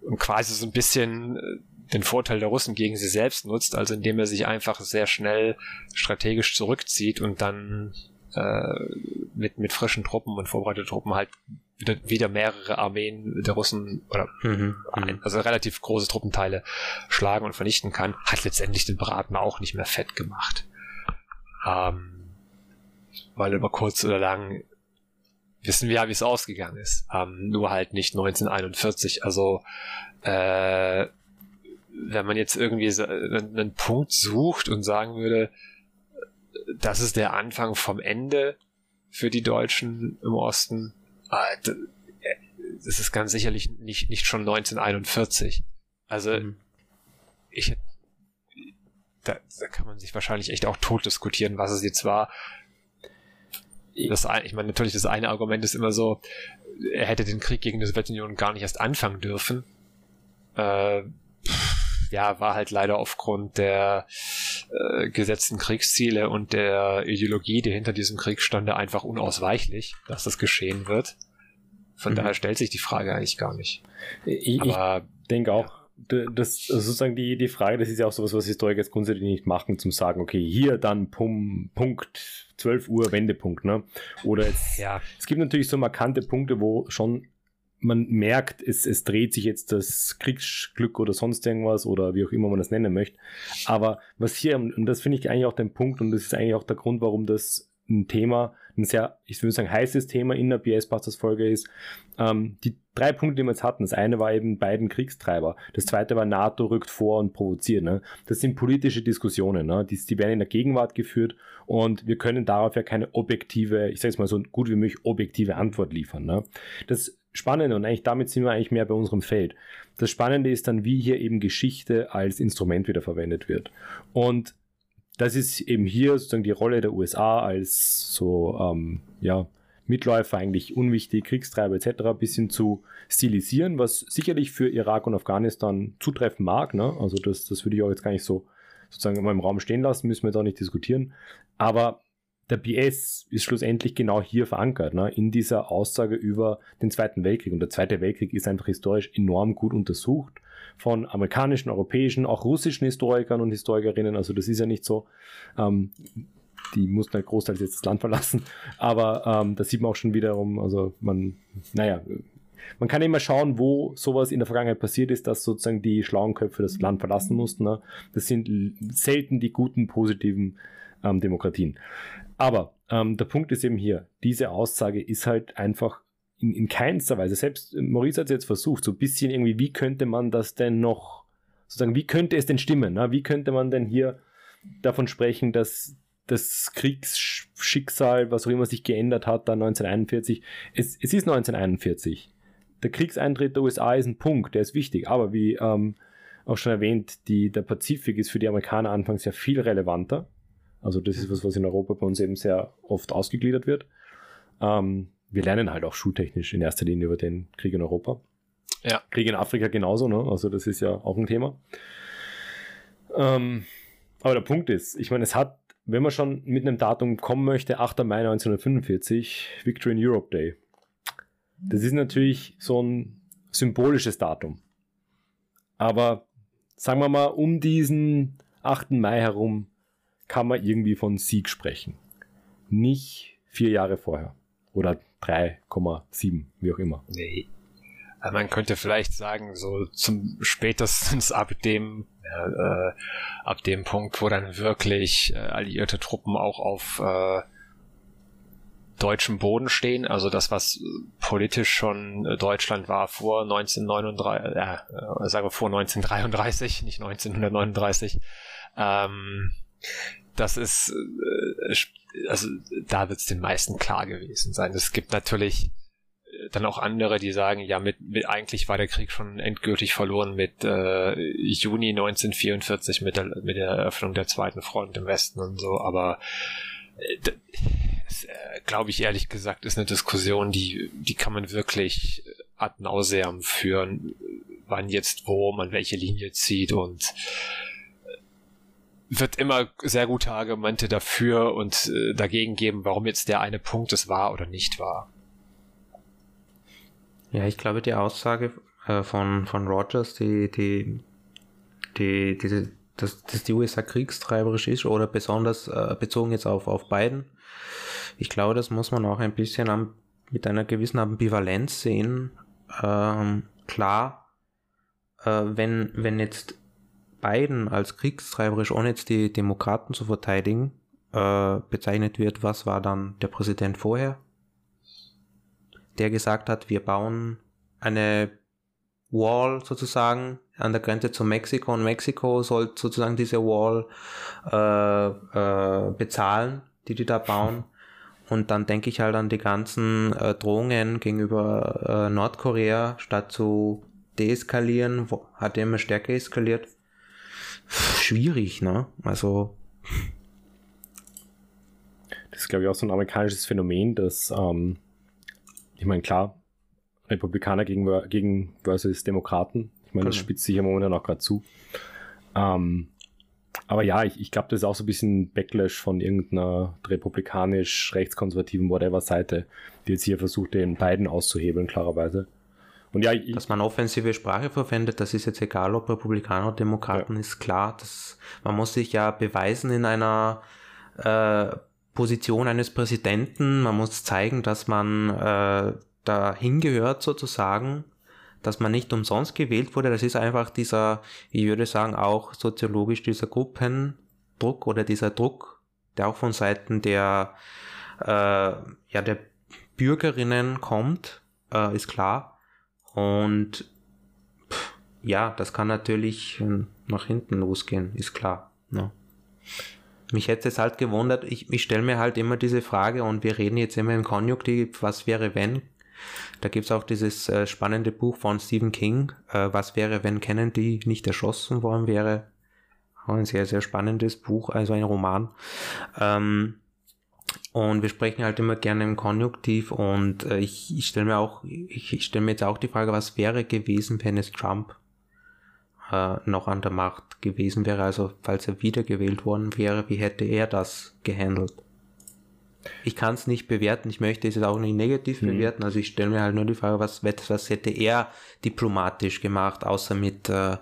und quasi so ein bisschen äh, den Vorteil der Russen gegen sie selbst nutzt, also indem er sich einfach sehr schnell strategisch zurückzieht und dann äh, mit, mit frischen Truppen und vorbereiteten Truppen halt wieder, wieder mehrere Armeen der Russen oder mhm, ein, also relativ große Truppenteile schlagen und vernichten kann, hat letztendlich den Braten auch nicht mehr fett gemacht. Ähm, weil über kurz oder lang wissen wir ja, wie es ausgegangen ist. Ähm, nur halt nicht 1941. Also äh, wenn man jetzt irgendwie einen, Punkt sucht und sagen würde, das ist der Anfang vom Ende für die Deutschen im Osten, äh, das ist ganz sicherlich nicht, nicht schon 1941. Also mhm. ich da, da kann man sich wahrscheinlich echt auch tot diskutieren, was es jetzt war. Das, ich meine, natürlich, das eine Argument ist immer so, er hätte den Krieg gegen die Sowjetunion gar nicht erst anfangen dürfen. Äh, ja, war halt leider aufgrund der äh, gesetzten Kriegsziele und der Ideologie, die hinter diesem Krieg stand, einfach unausweichlich, dass das geschehen wird. Von mhm. daher stellt sich die Frage eigentlich gar nicht. Ich, ich denke auch, das also sozusagen die, die Frage, das ist ja auch sowas, was Historiker jetzt grundsätzlich nicht machen, zum sagen, okay, hier dann Pum, Punkt 12 Uhr Wendepunkt, ne? Oder jetzt, ja. es gibt natürlich so markante Punkte, wo schon man merkt, es, es dreht sich jetzt das Kriegsglück oder sonst irgendwas oder wie auch immer man das nennen möchte. Aber was hier, und das finde ich eigentlich auch den Punkt und das ist eigentlich auch der Grund, warum das ein Thema, ein sehr, ich würde sagen, heißes Thema in der BS-Busters-Folge ist. Ähm, die drei Punkte, die wir jetzt hatten, das eine war eben beiden Kriegstreiber, das zweite war NATO rückt vor und provoziert. Ne? Das sind politische Diskussionen, ne? die, die werden in der Gegenwart geführt und wir können darauf ja keine objektive, ich sage es mal so gut wie möglich, objektive Antwort liefern. Ne? Das Spannende und eigentlich damit sind wir eigentlich mehr bei unserem Feld. Das Spannende ist dann, wie hier eben Geschichte als Instrument wieder verwendet wird. Und das ist eben hier sozusagen die Rolle der USA als so, ähm, ja, Mitläufer, eigentlich unwichtig, Kriegstreiber etc. ein bisschen zu stilisieren, was sicherlich für Irak und Afghanistan zutreffen mag. Ne? Also das, das würde ich auch jetzt gar nicht so sozusagen immer im Raum stehen lassen, müssen wir da nicht diskutieren. Aber der BS ist schlussendlich genau hier verankert, ne? in dieser Aussage über den Zweiten Weltkrieg. Und der Zweite Weltkrieg ist einfach historisch enorm gut untersucht von amerikanischen, europäischen, auch russischen Historikern und Historikerinnen. Also das ist ja nicht so. Ähm, die mussten halt großteils jetzt das Land verlassen. Aber ähm, da sieht man auch schon wiederum, also man, naja, man kann immer schauen, wo sowas in der Vergangenheit passiert ist, dass sozusagen die schlauen Köpfe das Land verlassen mussten. Ne? Das sind selten die guten, positiven ähm, Demokratien. Aber ähm, der Punkt ist eben hier, diese Aussage ist halt einfach in, in keinster Weise, selbst Maurice hat es jetzt versucht, so ein bisschen irgendwie, wie könnte man das denn noch, sozusagen, wie könnte es denn stimmen? Ne? Wie könnte man denn hier davon sprechen, dass das Kriegsschicksal, was auch immer sich geändert hat, da 1941. Es, es ist 1941. Der Kriegseintritt der USA ist ein Punkt, der ist wichtig, aber wie ähm, auch schon erwähnt, die, der Pazifik ist für die Amerikaner anfangs ja viel relevanter. Also das ist was, was in Europa bei uns eben sehr oft ausgegliedert wird. Ähm, wir lernen halt auch schultechnisch in erster Linie über den Krieg in Europa. Ja. Krieg in Afrika genauso, ne? Also das ist ja auch ein Thema. Ähm, aber der Punkt ist, ich meine, es hat, wenn man schon mit einem Datum kommen möchte, 8. Mai 1945, Victory in Europe Day. Das ist natürlich so ein symbolisches Datum. Aber sagen wir mal, um diesen 8. Mai herum kann man irgendwie von Sieg sprechen. Nicht vier Jahre vorher. Oder 3,7, wie auch immer. Nee. Also man könnte vielleicht sagen, so zum spätestens ab dem äh, ab dem Punkt, wo dann wirklich äh, alliierte Truppen auch auf äh, deutschem Boden stehen, also das, was politisch schon äh, Deutschland war vor 1939, äh, sagen wir vor 1933, nicht 1939, ähm, das ist, äh, also da wird es den meisten klar gewesen sein. Es gibt natürlich dann auch andere, die sagen, ja, mit, mit eigentlich war der Krieg schon endgültig verloren mit äh, Juni 1944 mit der, mit der Eröffnung der zweiten Front im Westen und so, aber äh, äh, glaube ich ehrlich gesagt, ist eine Diskussion, die, die kann man wirklich ad nauseam führen, wann jetzt wo man welche Linie zieht und äh, wird immer sehr gute Argumente dafür und äh, dagegen geben, warum jetzt der eine Punkt es war oder nicht war. Ja, ich glaube, die Aussage äh, von, von Rogers, die, die, die, diese, dass, dass die USA kriegstreiberisch ist oder besonders äh, bezogen jetzt auf, auf Biden, ich glaube, das muss man auch ein bisschen am, mit einer gewissen Ambivalenz sehen. Ähm, klar, äh, wenn, wenn jetzt Biden als kriegstreiberisch, ohne jetzt die Demokraten zu verteidigen, äh, bezeichnet wird, was war dann der Präsident vorher? der gesagt hat, wir bauen eine Wall sozusagen an der Grenze zu Mexiko und Mexiko soll sozusagen diese Wall äh, äh, bezahlen, die die da bauen. Und dann denke ich halt an die ganzen äh, Drohungen gegenüber äh, Nordkorea, statt zu deeskalieren, wo, hat er immer stärker eskaliert. Schwierig, ne? Also. Das ist, glaube ich, auch so ein amerikanisches Phänomen, dass ähm, ich meine, klar, Republikaner gegen, gegen versus Demokraten. Ich meine, das genau. spitzt sich ja momentan auch gerade zu. Ähm, aber ja, ich, ich glaube, das ist auch so ein bisschen Backlash von irgendeiner republikanisch, rechtskonservativen, whatever Seite, die jetzt hier versucht, den beiden auszuhebeln, klarerweise. Und ja, ich, dass man offensive Sprache verwendet, das ist jetzt egal, ob Republikaner oder Demokraten, ja. ist klar. Dass, man muss sich ja beweisen in einer äh, Position eines Präsidenten. Man muss zeigen, dass man äh, da hingehört sozusagen, dass man nicht umsonst gewählt wurde. Das ist einfach dieser, ich würde sagen, auch soziologisch dieser Gruppendruck oder dieser Druck, der auch von Seiten der, äh, ja, der Bürgerinnen kommt, äh, ist klar. Und pff, ja, das kann natürlich nach hinten losgehen, ist klar. Ne? mich hätte es halt gewundert, ich, ich stelle mir halt immer diese Frage und wir reden jetzt immer im Konjunktiv, was wäre wenn? Da gibt es auch dieses äh, spannende Buch von Stephen King, äh, was wäre, wenn Kennedy nicht erschossen worden wäre. Ein sehr, sehr spannendes Buch, also ein Roman. Ähm, und wir sprechen halt immer gerne im Konjunktiv und äh, ich, ich stelle mir auch, ich, ich stelle mir jetzt auch die Frage, was wäre gewesen, wenn es Trump äh, noch an der Macht gewesen wäre, also falls er wiedergewählt worden wäre, wie hätte er das gehandelt? Ich kann es nicht bewerten, ich möchte es jetzt auch nicht negativ mhm. bewerten, also ich stelle mir halt nur die Frage, was, was hätte er diplomatisch gemacht, außer mit äh,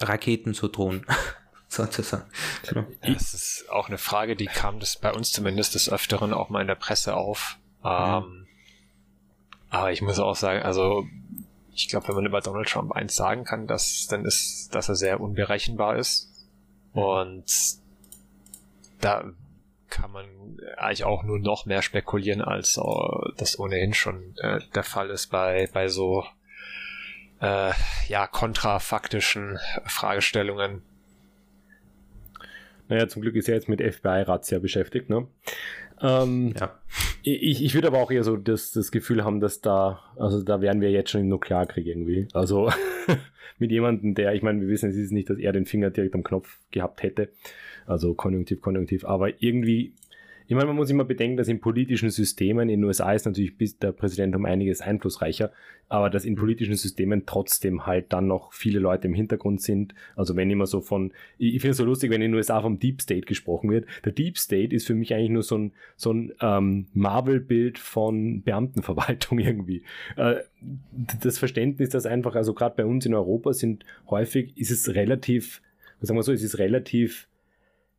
Raketen zu drohen. sozusagen. Genau. Das ist auch eine Frage, die kam das bei uns zumindest des Öfteren auch mal in der Presse auf. Ähm, aber ich muss auch sagen, also ich glaube, wenn man über Donald Trump eins sagen kann, dass, dann ist, dass er sehr unberechenbar ist. Und da kann man eigentlich auch nur noch mehr spekulieren, als uh, das ohnehin schon äh, der Fall ist bei, bei so äh, ja, kontrafaktischen Fragestellungen. Naja, zum Glück ist er jetzt mit FBI-Razzia beschäftigt, ne? Ähm, ja. Ich, ich würde aber auch eher so das, das Gefühl haben, dass da, also da wären wir jetzt schon im Nuklearkrieg irgendwie. Also mit jemandem, der, ich meine, wir wissen, es ist nicht, dass er den Finger direkt am Knopf gehabt hätte. Also konjunktiv, konjunktiv. Aber irgendwie ich meine, man muss immer bedenken, dass in politischen Systemen, in den USA ist natürlich der Präsident um einiges einflussreicher, aber dass in politischen Systemen trotzdem halt dann noch viele Leute im Hintergrund sind. Also wenn immer so von, ich, finde es so lustig, wenn in den USA vom Deep State gesprochen wird. Der Deep State ist für mich eigentlich nur so ein, so ein ähm, Marvel-Bild von Beamtenverwaltung irgendwie. Äh, das Verständnis, dass einfach, also gerade bei uns in Europa sind häufig, ist es relativ, sagen wir so, es ist relativ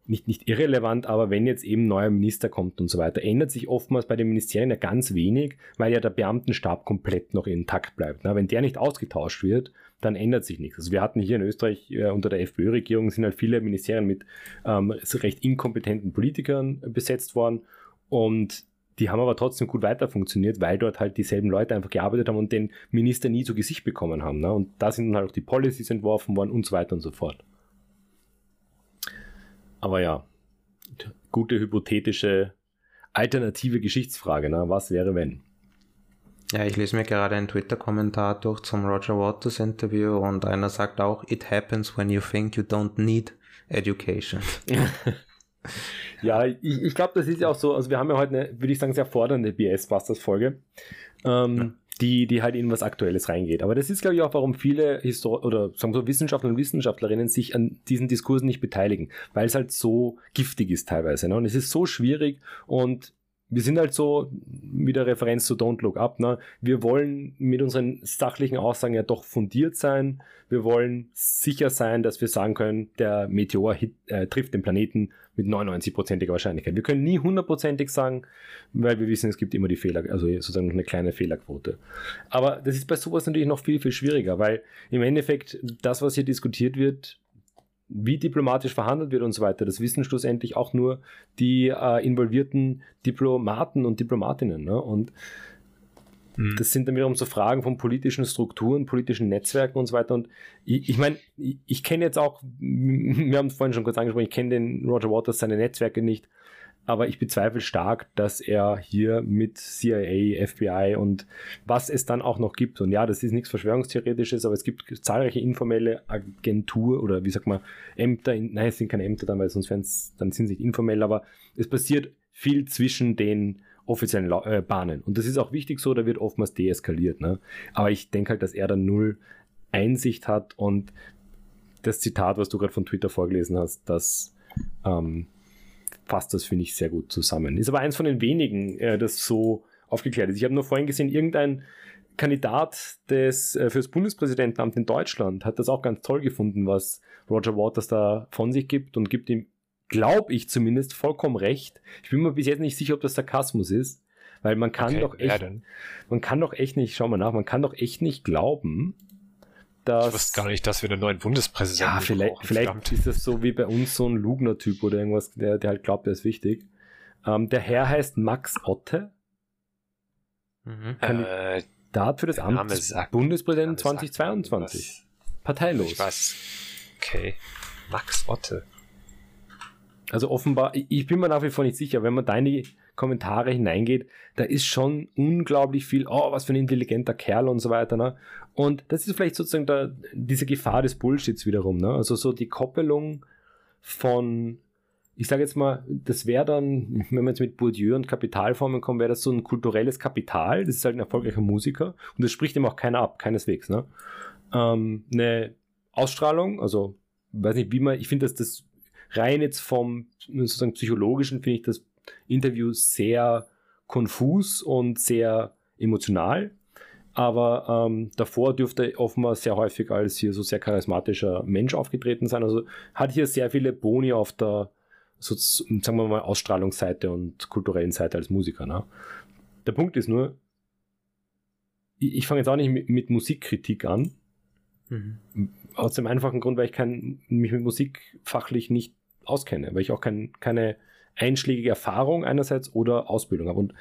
nicht, nicht irrelevant, aber wenn jetzt eben neuer Minister kommt und so weiter, ändert sich oftmals bei den Ministerien ja ganz wenig, weil ja der Beamtenstab komplett noch intakt bleibt. Na, wenn der nicht ausgetauscht wird, dann ändert sich nichts. Also wir hatten hier in Österreich äh, unter der FPÖ-Regierung sind halt viele Ministerien mit ähm, recht inkompetenten Politikern besetzt worden und die haben aber trotzdem gut weiter funktioniert, weil dort halt dieselben Leute einfach gearbeitet haben und den Minister nie zu Gesicht bekommen haben. Ne? Und da sind dann halt auch die Policies entworfen worden und so weiter und so fort. Aber ja, gute hypothetische alternative Geschichtsfrage. Ne? Was wäre, wenn? Ja, ich lese mir gerade einen Twitter-Kommentar durch zum Roger Waters Interview und einer sagt auch, it happens when you think you don't need education. ja, ich, ich glaube, das ist ja auch so, also wir haben ja heute eine, würde ich sagen, sehr fordernde BS-Busters-Folge. Ähm, die, die halt in was Aktuelles reingeht. Aber das ist, glaube ich, auch, warum viele Histor oder sagen wir so Wissenschaftler und Wissenschaftlerinnen sich an diesen Diskursen nicht beteiligen, weil es halt so giftig ist teilweise. Ne? Und es ist so schwierig und wir sind halt so, wieder Referenz zu Don't Look Up, ne? wir wollen mit unseren sachlichen Aussagen ja doch fundiert sein. Wir wollen sicher sein, dass wir sagen können, der Meteor hit, äh, trifft den Planeten mit 99%iger Wahrscheinlichkeit. Wir können nie hundertprozentig sagen, weil wir wissen, es gibt immer die Fehler, also sozusagen eine kleine Fehlerquote. Aber das ist bei sowas natürlich noch viel, viel schwieriger, weil im Endeffekt das, was hier diskutiert wird, wie diplomatisch verhandelt wird und so weiter, das wissen schlussendlich auch nur die äh, involvierten Diplomaten und Diplomatinnen. Ne? Und hm. das sind dann wiederum so Fragen von politischen Strukturen, politischen Netzwerken und so weiter. Und ich, ich meine, ich, ich kenne jetzt auch, wir haben es vorhin schon kurz angesprochen, ich kenne den Roger Waters, seine Netzwerke nicht aber ich bezweifle stark, dass er hier mit CIA, FBI und was es dann auch noch gibt. Und ja, das ist nichts Verschwörungstheoretisches, aber es gibt zahlreiche informelle Agentur oder wie sagt man, Ämter, nein, es sind keine Ämter dann, weil sonst wären es, dann sind sie informell, aber es passiert viel zwischen den offiziellen äh, Bahnen. Und das ist auch wichtig so, da wird oftmals deeskaliert. Ne? Aber ich denke halt, dass er da null Einsicht hat und das Zitat, was du gerade von Twitter vorgelesen hast, dass ähm, fasst das, finde ich, sehr gut zusammen. Ist aber eins von den wenigen, äh, das so aufgeklärt ist. Ich habe nur vorhin gesehen, irgendein Kandidat des, äh, fürs Bundespräsidentenamt in Deutschland hat das auch ganz toll gefunden, was Roger Waters da von sich gibt und gibt ihm, glaube ich zumindest, vollkommen recht. Ich bin mir bis jetzt nicht sicher, ob das Sarkasmus ist, weil man kann okay, doch echt, man kann doch echt nicht, schau mal nach, man kann doch echt nicht glauben, dass. Ich wusste gar nicht, dass wir einen neuen Bundespräsidenten Ja, vielleicht, vielleicht ist das so wie bei uns so ein Lugner-Typ oder irgendwas, der, der halt glaubt, der ist wichtig. Ähm, der Herr heißt Max Otte. Mhm. Kandidat äh, für das Amt des Bundespräsidenten 2022. Parteilos. Ich weiß. Okay. Max Otte. Also offenbar, ich bin mir nach wie vor nicht sicher, wenn man deine Kommentare hineingeht, da ist schon unglaublich viel, oh, was für ein intelligenter Kerl und so weiter. Ne? Und das ist vielleicht sozusagen da, diese Gefahr des Bullshits wiederum. Ne? Also so die Koppelung von, ich sage jetzt mal, das wäre dann, wenn wir jetzt mit Bourdieu und Kapitalformen kommen, wäre das so ein kulturelles Kapital. Das ist halt ein erfolgreicher Musiker und das spricht ihm auch keiner ab, keineswegs. Ne? Ähm, eine Ausstrahlung, also weiß nicht, wie man, ich finde, dass das rein jetzt vom sozusagen psychologischen finde ich das Interview sehr konfus und sehr emotional. Aber ähm, davor dürfte er offenbar sehr häufig als hier so sehr charismatischer Mensch aufgetreten sein. Also hat hier sehr viele Boni auf der, so, sagen wir mal, Ausstrahlungsseite und kulturellen Seite als Musiker. Ne? Der Punkt ist nur, ich, ich fange jetzt auch nicht mit, mit Musikkritik an. Mhm. Aus dem einfachen Grund, weil ich kein, mich mit Musik fachlich nicht auskenne, weil ich auch kein, keine einschlägige Erfahrung einerseits oder Ausbildung habe. Und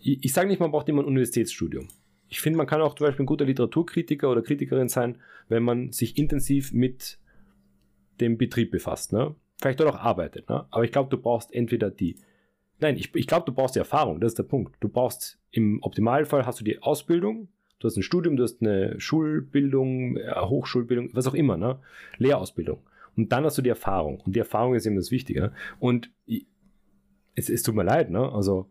ich, ich sage nicht, man braucht immer ein Universitätsstudium. Ich finde, man kann auch zum Beispiel ein guter Literaturkritiker oder Kritikerin sein, wenn man sich intensiv mit dem Betrieb befasst. Ne? vielleicht dort auch arbeitet. Ne? Aber ich glaube, du brauchst entweder die, nein, ich, ich glaube, du brauchst die Erfahrung, das ist der Punkt. Du brauchst im Optimalfall hast du die Ausbildung, du hast ein Studium, du hast eine Schulbildung, äh, Hochschulbildung, was auch immer, ne? Lehrausbildung. Und dann hast du die Erfahrung. Und die Erfahrung ist eben das Wichtige. Und es, es tut mir leid, ne? Also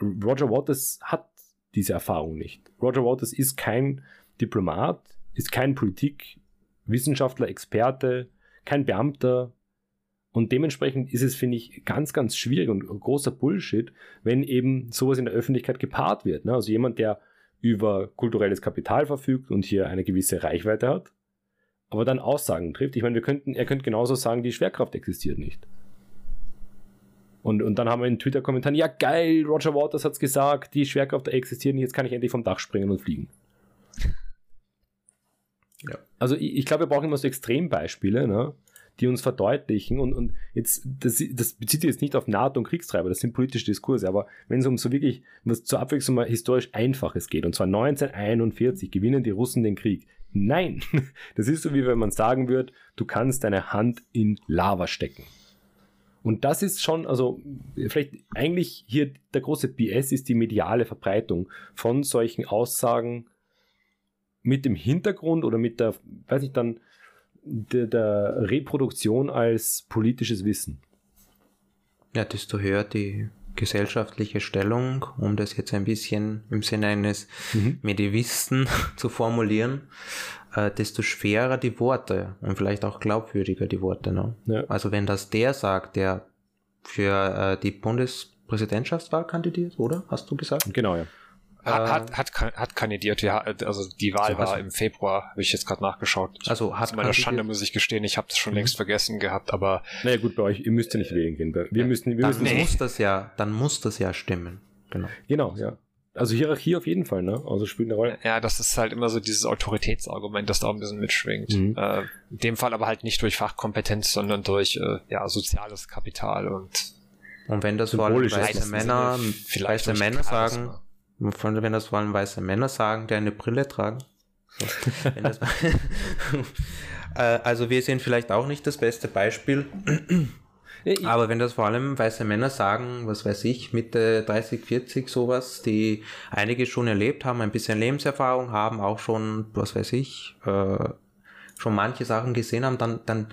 Roger Waters hat diese Erfahrung nicht. Roger Waters ist kein Diplomat, ist kein Politikwissenschaftler, Experte, kein Beamter. Und dementsprechend ist es, finde ich, ganz, ganz schwierig und großer Bullshit, wenn eben sowas in der Öffentlichkeit gepaart wird. Ne? Also jemand, der über kulturelles Kapital verfügt und hier eine gewisse Reichweite hat, aber dann Aussagen trifft. Ich meine, wir könnten, er könnte genauso sagen, die Schwerkraft existiert nicht. Und, und dann haben wir in Twitter-Kommentaren, ja geil, Roger Waters hat es gesagt, die Schwerkraft existiert nicht, jetzt kann ich endlich vom Dach springen und fliegen. Ja. Also ich, ich glaube, wir brauchen immer so Extrembeispiele, ne, die uns verdeutlichen und, und jetzt, das, das bezieht sich jetzt nicht auf NATO und Kriegstreiber, das sind politische Diskurse, aber wenn es um so wirklich was zur Abwechslung mal historisch Einfaches geht, und zwar 1941 gewinnen die Russen den Krieg. Nein, das ist so wie wenn man sagen würde, du kannst deine Hand in Lava stecken. Und das ist schon, also vielleicht eigentlich hier der große BS ist die mediale Verbreitung von solchen Aussagen mit dem Hintergrund oder mit der, weiß ich dann, der, der Reproduktion als politisches Wissen. Ja, desto höher die gesellschaftliche Stellung, um das jetzt ein bisschen im Sinne eines mhm. Medivisten zu formulieren, äh, desto schwerer die Worte und vielleicht auch glaubwürdiger die Worte. Ne? Ja. Also wenn das der sagt, der für äh, die Bundespräsidentschaftswahl kandidiert, oder? Hast du gesagt? Genau, ja. Hat, hat, hat, hat kandidiert, ja. Also die Wahl so, war im Februar, habe ich jetzt gerade nachgeschaut. Also hat Zu meiner Schande muss ich gestehen, ich habe das schon mhm. längst vergessen gehabt, aber. Naja gut, bei euch, ihr müsst ja nicht wählen gehen. Wir müssen, wir dann müssen muss das ja, dann muss das ja stimmen. Genau. Genau, ja. Also Hierarchie auf jeden Fall, ne? Also spielt eine Rolle. Ja, das ist halt immer so dieses Autoritätsargument, das da ein bisschen mitschwingt. Mhm. Äh, in dem Fall aber halt nicht durch Fachkompetenz, sondern durch äh, ja, soziales Kapital und und wenn das vor allem weiße Männer, weiße Männer sagen, wenn das vor allem weiße Männer sagen, die eine Brille tragen. Äh, also wir sind vielleicht auch nicht das beste Beispiel. Aber wenn das vor allem weiße Männer sagen, was weiß ich, Mitte 30, 40 sowas, die einige schon erlebt haben, ein bisschen Lebenserfahrung haben, auch schon, was weiß ich, äh, schon manche Sachen gesehen haben, dann, dann,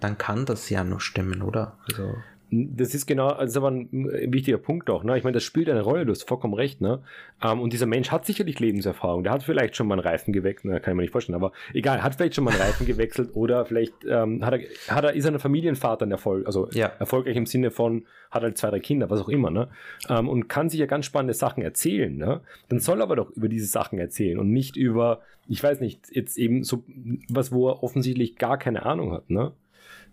dann kann das ja nur stimmen, oder? Also das ist genau, das ist aber ein wichtiger Punkt auch. Ne? Ich meine, das spielt eine Rolle, du hast vollkommen recht. Ne? Ähm, und dieser Mensch hat sicherlich Lebenserfahrung. Der hat vielleicht schon mal einen Reifen gewechselt, ne, kann ich mir nicht vorstellen, aber egal, hat vielleicht schon mal einen Reifen gewechselt oder vielleicht ähm, hat er, hat er, ist er ein Familienvater in Erfolg, also ja. erfolgreich im Sinne von, hat halt zwei, drei Kinder, was auch immer. Ne? Ähm, und kann sich ja ganz spannende Sachen erzählen. Ne? Dann soll er aber doch über diese Sachen erzählen und nicht über, ich weiß nicht, jetzt eben so was, wo er offensichtlich gar keine Ahnung hat. Ne?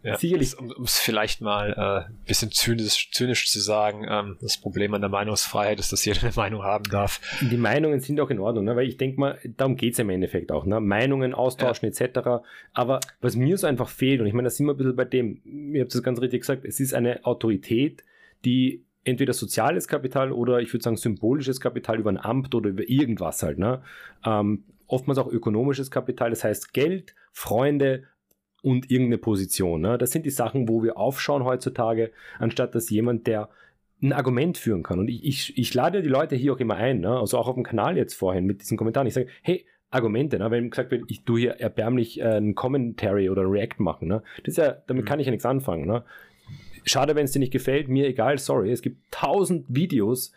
Ja, Sicherlich. Um es vielleicht mal äh, ein bisschen zynisch, zynisch zu sagen, ähm, das Problem an der Meinungsfreiheit ist, dass jeder eine Meinung haben darf. Die Meinungen sind auch in Ordnung, ne? weil ich denke mal, darum geht es im Endeffekt auch. Ne? Meinungen austauschen ja. etc. Aber was mir so einfach fehlt, und ich meine, da sind wir ein bisschen bei dem, ihr habt es ganz richtig gesagt, es ist eine Autorität, die entweder soziales Kapital oder ich würde sagen symbolisches Kapital über ein Amt oder über irgendwas halt. Ne? Ähm, oftmals auch ökonomisches Kapital, das heißt Geld, Freunde, und irgendeine Position. Ne? Das sind die Sachen, wo wir aufschauen heutzutage, anstatt dass jemand, der ein Argument führen kann. Und ich, ich, ich lade die Leute hier auch immer ein, ne? also auch auf dem Kanal jetzt vorhin mit diesen Kommentaren. Ich sage, hey, Argumente, ne? wenn gesagt wird, ich tue hier erbärmlich äh, ein Commentary oder ein React machen. Ne? Das ist ja, damit mhm. kann ich ja nichts anfangen. Ne? Schade, wenn es dir nicht gefällt, mir egal, sorry. Es gibt tausend Videos,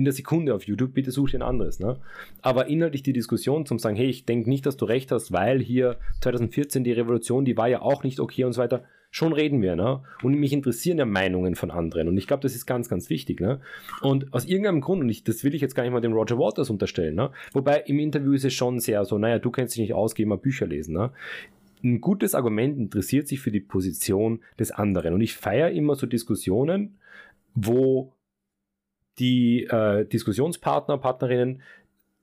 in der Sekunde auf YouTube, bitte such dir ein anderes. Ne? Aber inhaltlich die Diskussion zum sagen, hey, ich denke nicht, dass du recht hast, weil hier 2014 die Revolution, die war ja auch nicht okay und so weiter. Schon reden wir, ne? Und mich interessieren ja Meinungen von anderen. Und ich glaube, das ist ganz, ganz wichtig, ne? Und aus irgendeinem Grund, und ich, das will ich jetzt gar nicht mal dem Roger Waters unterstellen, ne? Wobei im Interview ist es schon sehr so, naja, du kennst dich nicht aus, geh mal Bücher lesen, ne? Ein gutes Argument interessiert sich für die Position des anderen. Und ich feiere immer so Diskussionen, wo die äh, Diskussionspartner, Partnerinnen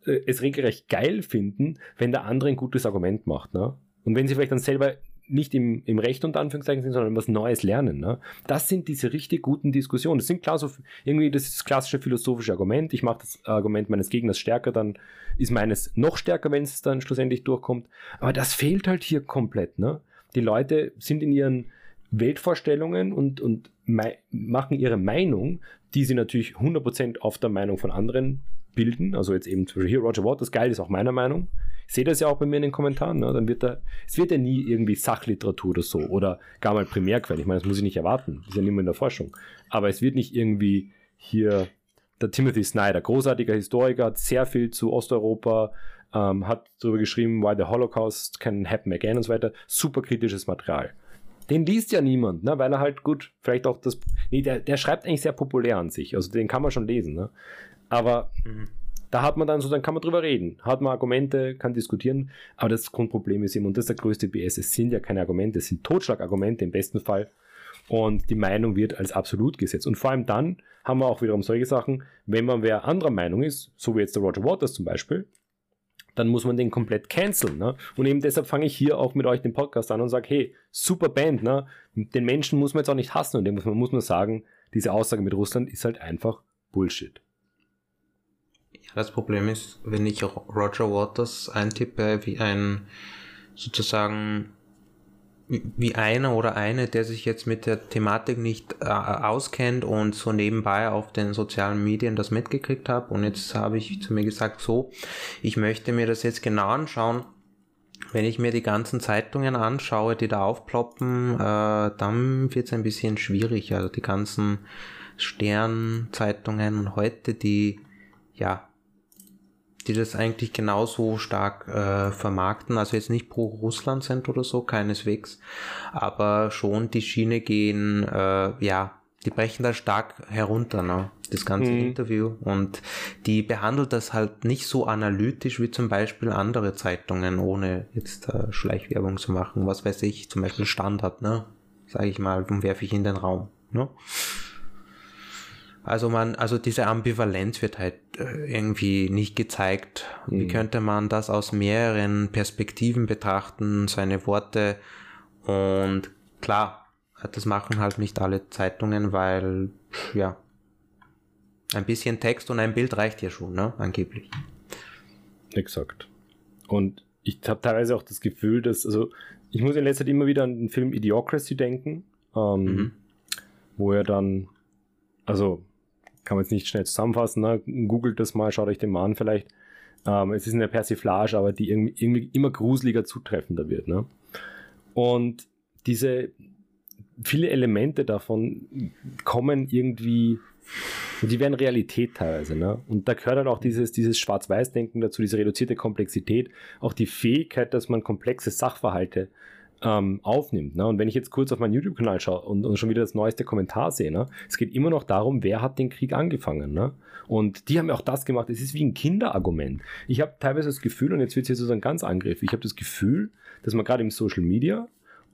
äh, es regelrecht geil finden, wenn der andere ein gutes Argument macht. Ne? Und wenn sie vielleicht dann selber nicht im, im Recht unter Anführungszeichen sind, sondern was Neues lernen. Ne? Das sind diese richtig guten Diskussionen. Das sind klar so irgendwie das, das klassische philosophische Argument. Ich mache das Argument meines Gegners stärker, dann ist meines noch stärker, wenn es dann schlussendlich durchkommt. Aber das fehlt halt hier komplett. Ne? Die Leute sind in ihren Weltvorstellungen und, und machen ihre Meinung, die sie natürlich 100% auf der Meinung von anderen bilden. Also jetzt eben zum Beispiel hier Roger Waters, geil, ist auch meiner Meinung. Ich sehe das ja auch bei mir in den Kommentaren. Ne? Dann wird da, es wird ja nie irgendwie Sachliteratur oder so oder gar mal Primärquelle. Ich meine, das muss ich nicht erwarten. Das ist ja nicht mehr in der Forschung. Aber es wird nicht irgendwie hier der Timothy Snyder, großartiger Historiker, hat sehr viel zu Osteuropa, ähm, hat darüber geschrieben, why the Holocaust can happen again und so weiter. Super kritisches Material. Den liest ja niemand, ne? weil er halt gut, vielleicht auch das. Nee, der, der schreibt eigentlich sehr populär an sich. Also den kann man schon lesen. Ne? Aber mhm. da hat man dann so, dann kann man drüber reden. Hat man Argumente, kann diskutieren. Aber das Grundproblem ist eben, und das ist der größte BS, es sind ja keine Argumente, es sind Totschlagargumente im besten Fall. Und die Meinung wird als absolut gesetzt. Und vor allem dann haben wir auch wiederum solche Sachen, wenn man wer anderer Meinung ist, so wie jetzt der Roger Waters zum Beispiel, dann muss man den komplett canceln. Ne? Und eben deshalb fange ich hier auch mit euch den Podcast an und sage, hey, super Band, ne? den Menschen muss man jetzt auch nicht hassen und dem muss man muss man sagen, diese Aussage mit Russland ist halt einfach Bullshit. Ja, das Problem ist, wenn ich Roger Waters eintippe wie ein sozusagen wie einer oder eine, der sich jetzt mit der Thematik nicht äh, auskennt und so nebenbei auf den sozialen Medien das mitgekriegt habe. Und jetzt habe ich zu mir gesagt, so, ich möchte mir das jetzt genau anschauen. Wenn ich mir die ganzen Zeitungen anschaue, die da aufploppen, äh, dann wird es ein bisschen schwierig. Also die ganzen Sternzeitungen und heute, die ja die das eigentlich genauso stark äh, vermarkten, also jetzt nicht pro Russland sind oder so, keineswegs, aber schon die Schiene gehen, äh, ja, die brechen da stark herunter, ne? das ganze mhm. Interview und die behandelt das halt nicht so analytisch wie zum Beispiel andere Zeitungen, ohne jetzt äh, Schleichwerbung zu machen, was weiß ich, zum Beispiel Standard, ne, sage ich mal, werfe ich in den Raum, ne? Also man, also diese Ambivalenz wird halt äh, irgendwie nicht gezeigt. Mhm. Wie könnte man das aus mehreren Perspektiven betrachten, seine Worte und klar, das machen halt nicht alle Zeitungen, weil, ja, ein bisschen Text und ein Bild reicht ja schon, ne, angeblich. Exakt. Und ich habe teilweise auch das Gefühl, dass, also, ich muss in letzter Zeit immer wieder an den Film Idiocracy denken, ähm, mhm. wo er dann, also kann man jetzt nicht schnell zusammenfassen. Ne? Googelt das mal, schaut euch den mal an vielleicht. Ähm, es ist eine Persiflage, aber die irgendwie, immer gruseliger zutreffender wird. Ne? Und diese viele Elemente davon kommen irgendwie, die werden Realität teilweise. Ne? Und da gehört dann auch dieses, dieses Schwarz-Weiß-Denken dazu, diese reduzierte Komplexität, auch die Fähigkeit, dass man komplexe Sachverhalte ähm, aufnimmt. Ne? Und wenn ich jetzt kurz auf meinen YouTube-Kanal schaue und, und, schon wieder das neueste Kommentar sehe, ne? es geht immer noch darum, wer hat den Krieg angefangen. Ne? Und die haben ja auch das gemacht. Es ist wie ein Kinderargument. Ich habe teilweise das Gefühl, und jetzt wird es hier so ein ganz Angriff, ich habe das Gefühl, dass man gerade im Social Media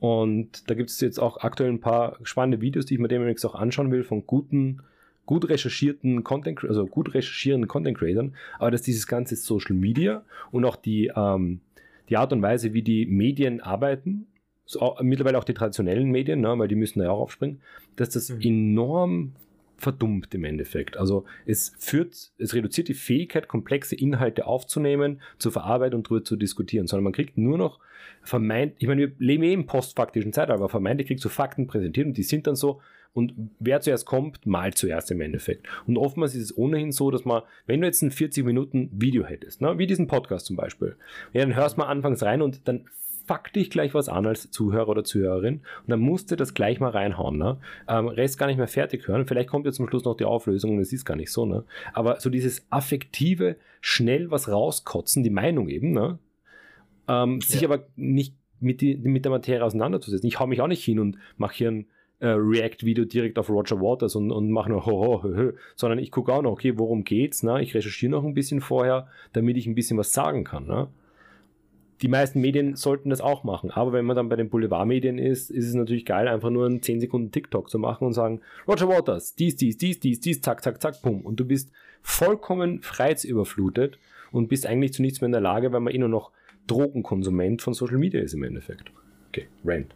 und da gibt es jetzt auch aktuell ein paar spannende Videos, die ich mir demnächst auch anschauen will, von guten, gut recherchierten Content, also gut recherchierenden Content Creatern, aber dass dieses ganze Social Media und auch die, ähm, die Art und Weise, wie die Medien arbeiten, so mittlerweile auch die traditionellen Medien, ne, weil die müssen da ja auch aufspringen, dass das mhm. enorm verdummt im Endeffekt. Also es führt, es reduziert die Fähigkeit, komplexe Inhalte aufzunehmen, zu verarbeiten und darüber zu diskutieren, sondern man kriegt nur noch vermeint, ich meine, wir leben eh im postfaktischen Zeitalter, aber vermeintlich kriegst du Fakten präsentiert und die sind dann so, und wer zuerst kommt, mal zuerst im Endeffekt. Und oftmals ist es ohnehin so, dass man, wenn du jetzt ein 40 Minuten Video hättest, ne, wie diesen Podcast zum Beispiel, ja, dann hörst du mal anfangs rein und dann fuck dich gleich was an als Zuhörer oder Zuhörerin und dann musst du das gleich mal reinhauen. Ne? Ähm, Rest gar nicht mehr fertig hören. Vielleicht kommt jetzt zum Schluss noch die Auflösung und es ist gar nicht so. Ne? Aber so dieses affektive, schnell was rauskotzen, die Meinung eben, ne? Ähm, ja. sich aber nicht mit, die, mit der Materie auseinanderzusetzen. Ich hau mich auch nicht hin und mache hier ein äh, React-Video direkt auf Roger Waters und, und mache nur ho, ho, ho, ho, sondern ich gucke auch noch, okay, worum geht's? Ne? Ich recherchiere noch ein bisschen vorher, damit ich ein bisschen was sagen kann. Ne? Die meisten Medien sollten das auch machen. Aber wenn man dann bei den Boulevardmedien ist, ist es natürlich geil, einfach nur einen 10 Sekunden TikTok zu machen und sagen, Roger Waters, dies, dies, dies, dies, dies, zack, zack, zack, pum. Und du bist vollkommen reizüberflutet und bist eigentlich zu nichts mehr in der Lage, weil man eh nur noch Drogenkonsument von Social Media ist im Endeffekt. Okay, Rand.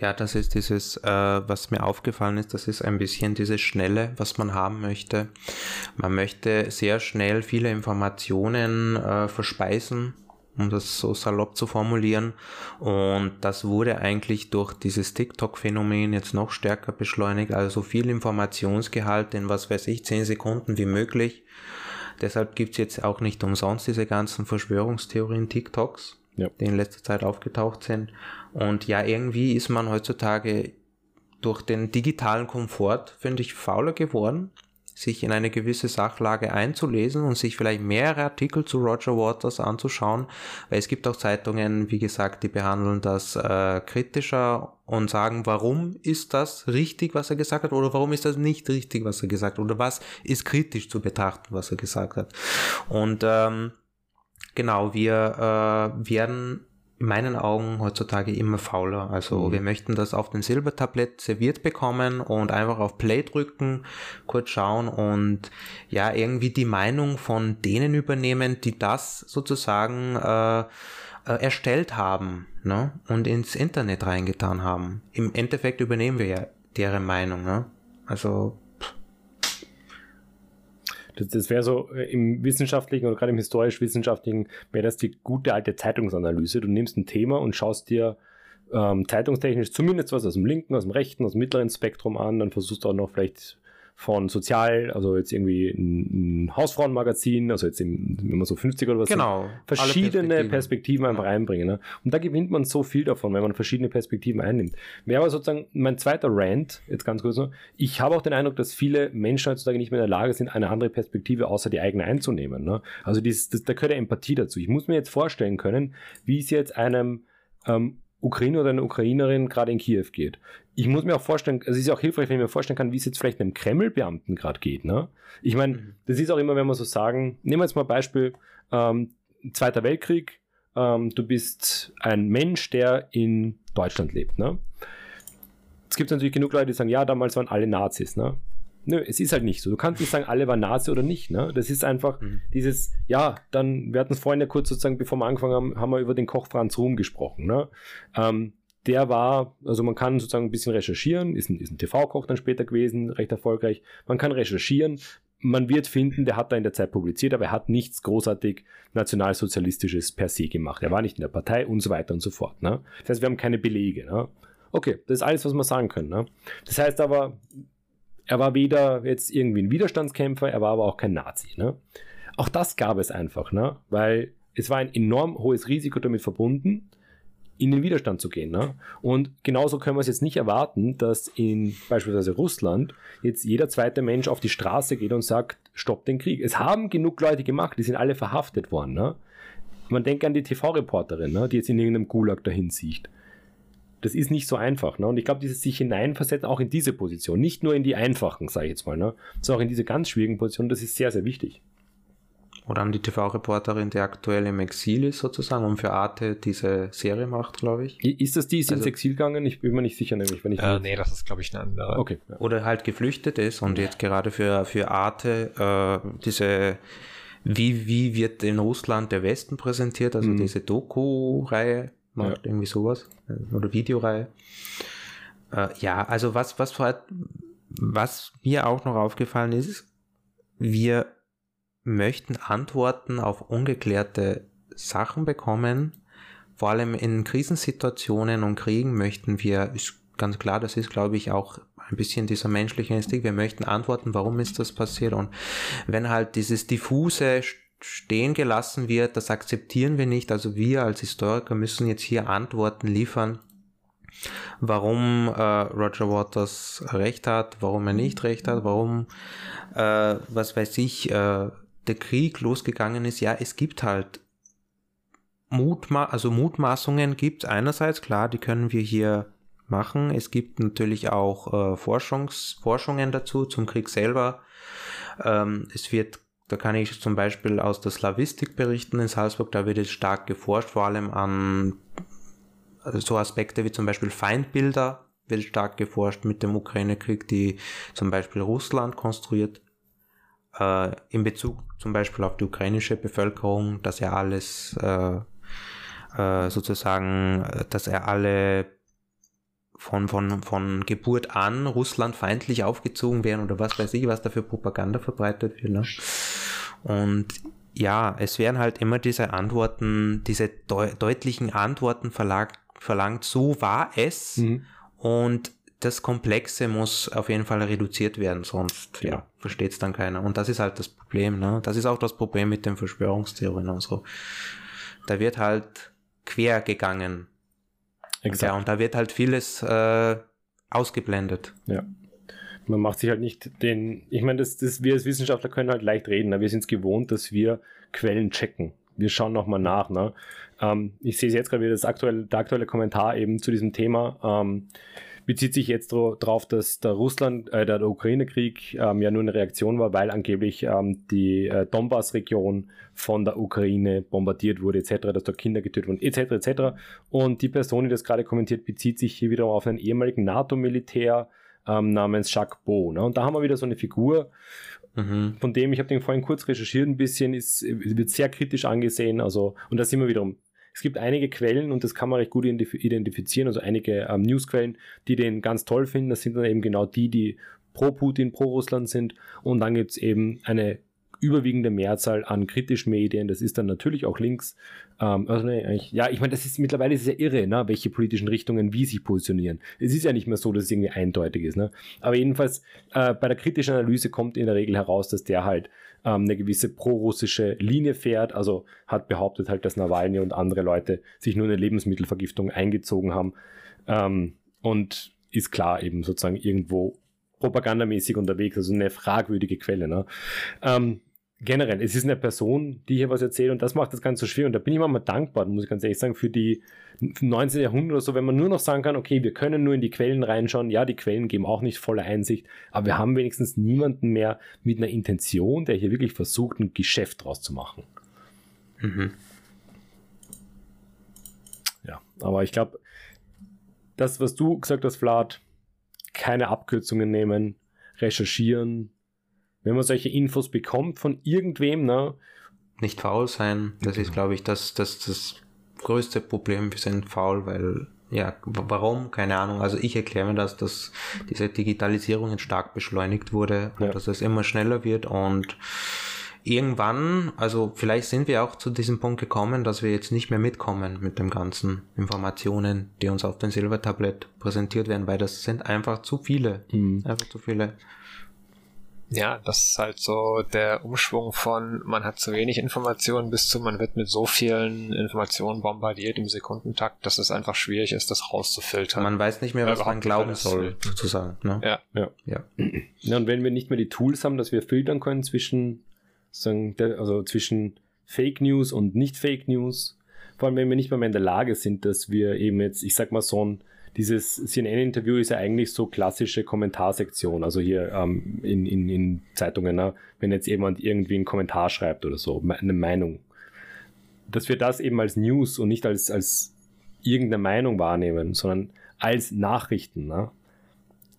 Ja, das ist dieses, äh, was mir aufgefallen ist, das ist ein bisschen dieses Schnelle, was man haben möchte. Man möchte sehr schnell viele Informationen äh, verspeisen um das so salopp zu formulieren. Und das wurde eigentlich durch dieses TikTok-Phänomen jetzt noch stärker beschleunigt. Also so viel Informationsgehalt in was weiß ich, 10 Sekunden wie möglich. Deshalb gibt es jetzt auch nicht umsonst diese ganzen Verschwörungstheorien TikToks, ja. die in letzter Zeit aufgetaucht sind. Und ja, irgendwie ist man heutzutage durch den digitalen Komfort, finde ich, fauler geworden sich in eine gewisse Sachlage einzulesen und sich vielleicht mehrere Artikel zu Roger Waters anzuschauen, weil es gibt auch Zeitungen, wie gesagt, die behandeln das äh, kritischer und sagen, warum ist das richtig, was er gesagt hat, oder warum ist das nicht richtig, was er gesagt hat, oder was ist kritisch zu betrachten, was er gesagt hat. Und ähm, genau, wir äh, werden in meinen Augen heutzutage immer fauler. Also mhm. wir möchten das auf dem Silbertablett serviert bekommen und einfach auf Play drücken, kurz schauen und ja, irgendwie die Meinung von denen übernehmen, die das sozusagen äh, äh, erstellt haben ne? und ins Internet reingetan haben. Im Endeffekt übernehmen wir ja deren Meinung. Ne? Also das, das wäre so äh, im wissenschaftlichen oder gerade im historisch-wissenschaftlichen, wäre das die gute alte Zeitungsanalyse. Du nimmst ein Thema und schaust dir ähm, zeitungstechnisch zumindest was aus dem linken, aus dem rechten, aus dem mittleren Spektrum an, dann versuchst du auch noch vielleicht von sozial, also jetzt irgendwie ein, ein Hausfrauenmagazin, also jetzt im, wenn man so 50 oder was genau, sind, verschiedene Perspektiven, Perspektiven einfach ja. einbringen. Ne? Und da gewinnt man so viel davon, wenn man verschiedene Perspektiven einnimmt. Wäre aber sozusagen mein zweiter Rant, jetzt ganz kurz noch, ich habe auch den Eindruck, dass viele Menschen heutzutage nicht mehr in der Lage sind, eine andere Perspektive außer die eigene einzunehmen. Ne? Also dieses, das, da gehört ja Empathie dazu. Ich muss mir jetzt vorstellen können, wie es jetzt einem ähm, Ukrainer oder eine Ukrainerin gerade in Kiew geht. Ich muss mir auch vorstellen, also es ist ja auch hilfreich, wenn ich mir vorstellen kann, wie es jetzt vielleicht einem Kreml-Beamten gerade geht. Ne? Ich meine, mhm. das ist auch immer, wenn wir so sagen, nehmen wir jetzt mal Beispiel, ähm, Zweiter Weltkrieg, ähm, du bist ein Mensch, der in Deutschland lebt. Ne? Es gibt natürlich genug Leute, die sagen, ja, damals waren alle Nazis. Ne? Nö, es ist halt nicht so. Du kannst nicht sagen, alle waren Nazi oder nicht. Ne? Das ist einfach mhm. dieses, ja, dann, wir hatten es vorhin ja kurz sozusagen, bevor wir angefangen haben, haben wir über den Koch Franz Ruhm gesprochen. Ne? Ähm, der war, also man kann sozusagen ein bisschen recherchieren, ist ein, ist ein TV-Koch dann später gewesen, recht erfolgreich. Man kann recherchieren, man wird finden, der hat da in der Zeit publiziert, aber er hat nichts großartig nationalsozialistisches per se gemacht. Er war nicht in der Partei und so weiter und so fort. Ne? Das heißt, wir haben keine Belege. Ne? Okay, das ist alles, was wir sagen können. Ne? Das heißt aber, er war weder jetzt irgendwie ein Widerstandskämpfer, er war aber auch kein Nazi. Ne? Auch das gab es einfach, ne? weil es war ein enorm hohes Risiko damit verbunden, in den Widerstand zu gehen. Ne? Und genauso können wir es jetzt nicht erwarten, dass in beispielsweise Russland jetzt jeder zweite Mensch auf die Straße geht und sagt, stopp den Krieg. Es haben genug Leute gemacht, die sind alle verhaftet worden. Ne? Man denkt an die TV-Reporterin, ne? die jetzt in irgendeinem Gulag dahin sieht das ist nicht so einfach. Ne? Und ich glaube, dieses sich hineinversetzen, auch in diese Position, nicht nur in die einfachen, sage ich jetzt mal, ne? sondern auch in diese ganz schwierigen Positionen, das ist sehr, sehr wichtig. Oder an die TV-Reporterin, die aktuell im Exil ist, sozusagen, und für Arte diese Serie macht, glaube ich. Ist das die, ist also, ins Exil gegangen? Ich bin mir nicht sicher, nämlich, wenn ich. Äh, nee, das ist, glaube ich, eine andere. Okay. Ja. Oder halt geflüchtet ist und jetzt gerade für, für Arte äh, diese wie, wie wird in Russland der Westen präsentiert, also mhm. diese Doku-Reihe macht, ja. irgendwie sowas. Äh, oder Videoreihe. Äh, ja, also was, was, was mir auch noch aufgefallen ist, wir möchten Antworten auf ungeklärte Sachen bekommen. Vor allem in Krisensituationen und Kriegen möchten wir, ist ganz klar, das ist, glaube ich, auch ein bisschen dieser menschliche Instinkt. Wir möchten antworten, warum ist das passiert? Und wenn halt dieses diffuse stehen gelassen wird, das akzeptieren wir nicht. Also wir als Historiker müssen jetzt hier Antworten liefern, warum äh, Roger Waters recht hat, warum er nicht recht hat, warum, äh, was weiß ich, äh, der Krieg losgegangen ist. Ja, es gibt halt Mutma also Mutmaßungen gibt es einerseits, klar, die können wir hier machen. Es gibt natürlich auch äh, Forschungs Forschungen dazu zum Krieg selber. Ähm, es wird da kann ich zum Beispiel aus der Slavistik berichten. In Salzburg, da wird jetzt stark geforscht, vor allem an also so Aspekte wie zum Beispiel Feindbilder wird stark geforscht mit dem Ukraine-Krieg, die zum Beispiel Russland konstruiert, äh, in Bezug zum Beispiel auf die ukrainische Bevölkerung, dass er alles äh, äh, sozusagen, dass er alle von, von, von Geburt an Russland feindlich aufgezogen werden oder was weiß ich, was da für Propaganda verbreitet wird. Ne? Und ja, es werden halt immer diese Antworten, diese deu deutlichen Antworten verlangt, verlangt, so war es. Mhm. Und das Komplexe muss auf jeden Fall reduziert werden, sonst ja, versteht es dann keiner. Und das ist halt das Problem. Ne? Das ist auch das Problem mit den Verschwörungstheorien und so. Da wird halt quer gegangen. Exakt. Ja, und da wird halt vieles äh, ausgeblendet. Ja. Man macht sich halt nicht den, ich meine, das, das, wir als Wissenschaftler können halt leicht reden, ne? wir sind es gewohnt, dass wir Quellen checken. Wir schauen nochmal nach. Ne? Ähm, ich sehe es jetzt gerade wieder, das aktuelle, der aktuelle Kommentar eben zu diesem Thema. Ähm, bezieht sich jetzt darauf, dass der Russland, äh, der Ukraine-Krieg ähm, ja nur eine Reaktion war, weil angeblich ähm, die äh, Donbass-Region von der Ukraine bombardiert wurde, etc., dass dort Kinder getötet wurden, etc., etc. Und die Person, die das gerade kommentiert, bezieht sich hier wieder auf einen ehemaligen NATO-Militär ähm, namens Jacques Beau. Ne? Und da haben wir wieder so eine Figur, mhm. von dem, ich habe den vorhin kurz recherchiert ein bisschen, ist, wird sehr kritisch angesehen. Also, und da sind wir wiederum es gibt einige Quellen und das kann man recht gut identifizieren, also einige ähm, Newsquellen, die den ganz toll finden. Das sind dann eben genau die, die pro Putin, pro Russland sind. Und dann gibt es eben eine überwiegende Mehrzahl an kritischen Medien. Das ist dann natürlich auch links. Ähm, also nee, ja, ich meine, das ist mittlerweile ist ja irre, ne, welche politischen Richtungen wie sich positionieren. Es ist ja nicht mehr so, dass es irgendwie eindeutig ist. Ne? Aber jedenfalls äh, bei der kritischen Analyse kommt in der Regel heraus, dass der halt ähm, eine gewisse pro-russische Linie fährt. Also hat behauptet halt, dass Nawalny und andere Leute sich nur eine Lebensmittelvergiftung eingezogen haben. Ähm, und ist klar eben sozusagen irgendwo propagandamäßig unterwegs, also eine fragwürdige Quelle. Ne? Ähm, generell, es ist eine Person, die hier was erzählt und das macht das Ganze so schwer. Und da bin ich immer dankbar, muss ich ganz ehrlich sagen, für die 19. Jahrhundert oder so, wenn man nur noch sagen kann, okay, wir können nur in die Quellen reinschauen. Ja, die Quellen geben auch nicht volle Einsicht, aber wir haben wenigstens niemanden mehr mit einer Intention, der hier wirklich versucht, ein Geschäft draus zu machen. Mhm. Ja, aber ich glaube, das, was du gesagt hast, Vlad, keine Abkürzungen nehmen, recherchieren, wenn man solche Infos bekommt von irgendwem, ne? Nicht faul sein, das genau. ist, glaube ich, das, das, das größte Problem. Wir sind faul, weil, ja, warum? Keine Ahnung. Also ich erkläre mir das, dass diese Digitalisierung stark beschleunigt wurde ja. und dass es immer schneller wird und irgendwann, also vielleicht sind wir auch zu diesem Punkt gekommen, dass wir jetzt nicht mehr mitkommen mit den ganzen Informationen, die uns auf dem Silbertablett präsentiert werden, weil das sind einfach zu viele. Mhm. Einfach zu viele. Ja, das ist halt so der Umschwung von man hat zu wenig Informationen bis zu man wird mit so vielen Informationen bombardiert im Sekundentakt, dass es einfach schwierig ist, das rauszufiltern. Man weiß nicht mehr, was man glauben soll, sozusagen. Ne? Ja. Ja. ja. ja. Und wenn wir nicht mehr die Tools haben, dass wir filtern können zwischen, sagen, also zwischen Fake News und nicht Fake News, vor allem wenn wir nicht mehr in der Lage sind, dass wir eben jetzt, ich sag mal, so ein dieses CNN-Interview ist ja eigentlich so klassische Kommentarsektion, also hier ähm, in, in, in Zeitungen, ne? wenn jetzt jemand irgendwie einen Kommentar schreibt oder so, eine Meinung. Dass wir das eben als News und nicht als, als irgendeine Meinung wahrnehmen, sondern als Nachrichten. Ne?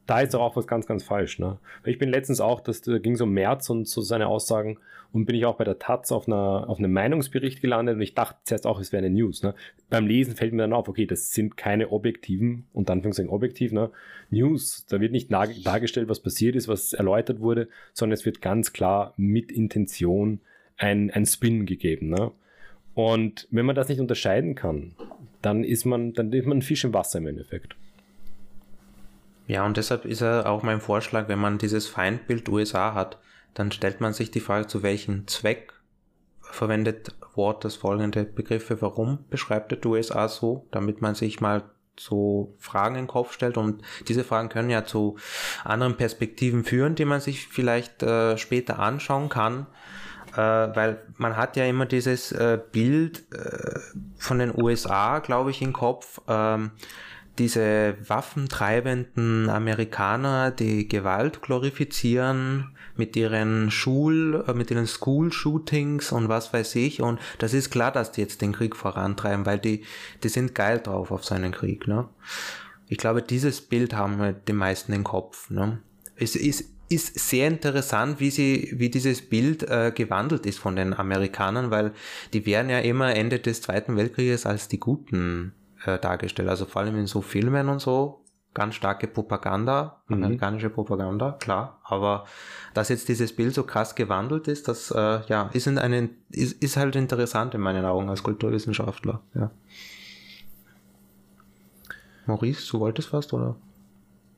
Da ist doch auch was ganz, ganz falsch. Ne? Ich bin letztens auch, das da ging so um März und so seine Aussagen und bin ich auch bei der Taz auf, einer, auf einem Meinungsbericht gelandet und ich dachte zuerst auch, es wäre eine News. Ne? Beim Lesen fällt mir dann auf, okay, das sind keine objektiven, und sagen objektiv, ne? News. Da wird nicht dargestellt, was passiert ist, was erläutert wurde, sondern es wird ganz klar mit Intention ein, ein Spin gegeben. Ne? Und wenn man das nicht unterscheiden kann, dann ist man, dann ist man ein Fisch im Wasser im Endeffekt. Ja, und deshalb ist ja auch mein Vorschlag, wenn man dieses Feindbild USA hat, dann stellt man sich die Frage, zu welchem Zweck verwendet Wort das folgende Begriffe, warum beschreibt der USA so, damit man sich mal so Fragen in den Kopf stellt. Und diese Fragen können ja zu anderen Perspektiven führen, die man sich vielleicht äh, später anschauen kann, äh, weil man hat ja immer dieses äh, Bild äh, von den USA, glaube ich, im Kopf, ähm, diese waffentreibenden Amerikaner, die Gewalt glorifizieren mit ihren Schul, äh, mit ihren School-Shootings und was weiß ich. Und das ist klar, dass die jetzt den Krieg vorantreiben, weil die, die sind geil drauf auf seinen Krieg, ne? Ich glaube, dieses Bild haben die meisten im Kopf, ne? Es ist, ist sehr interessant, wie sie, wie dieses Bild äh, gewandelt ist von den Amerikanern, weil die werden ja immer Ende des Zweiten Weltkrieges als die Guten äh, dargestellt. Also vor allem in so Filmen und so ganz starke Propaganda, mhm. amerikanische Propaganda, klar. Aber dass jetzt dieses Bild so krass gewandelt ist, das äh, ja, ist, in einen, ist, ist halt interessant in meinen Augen als Kulturwissenschaftler. Ja. Maurice, du wolltest was, oder?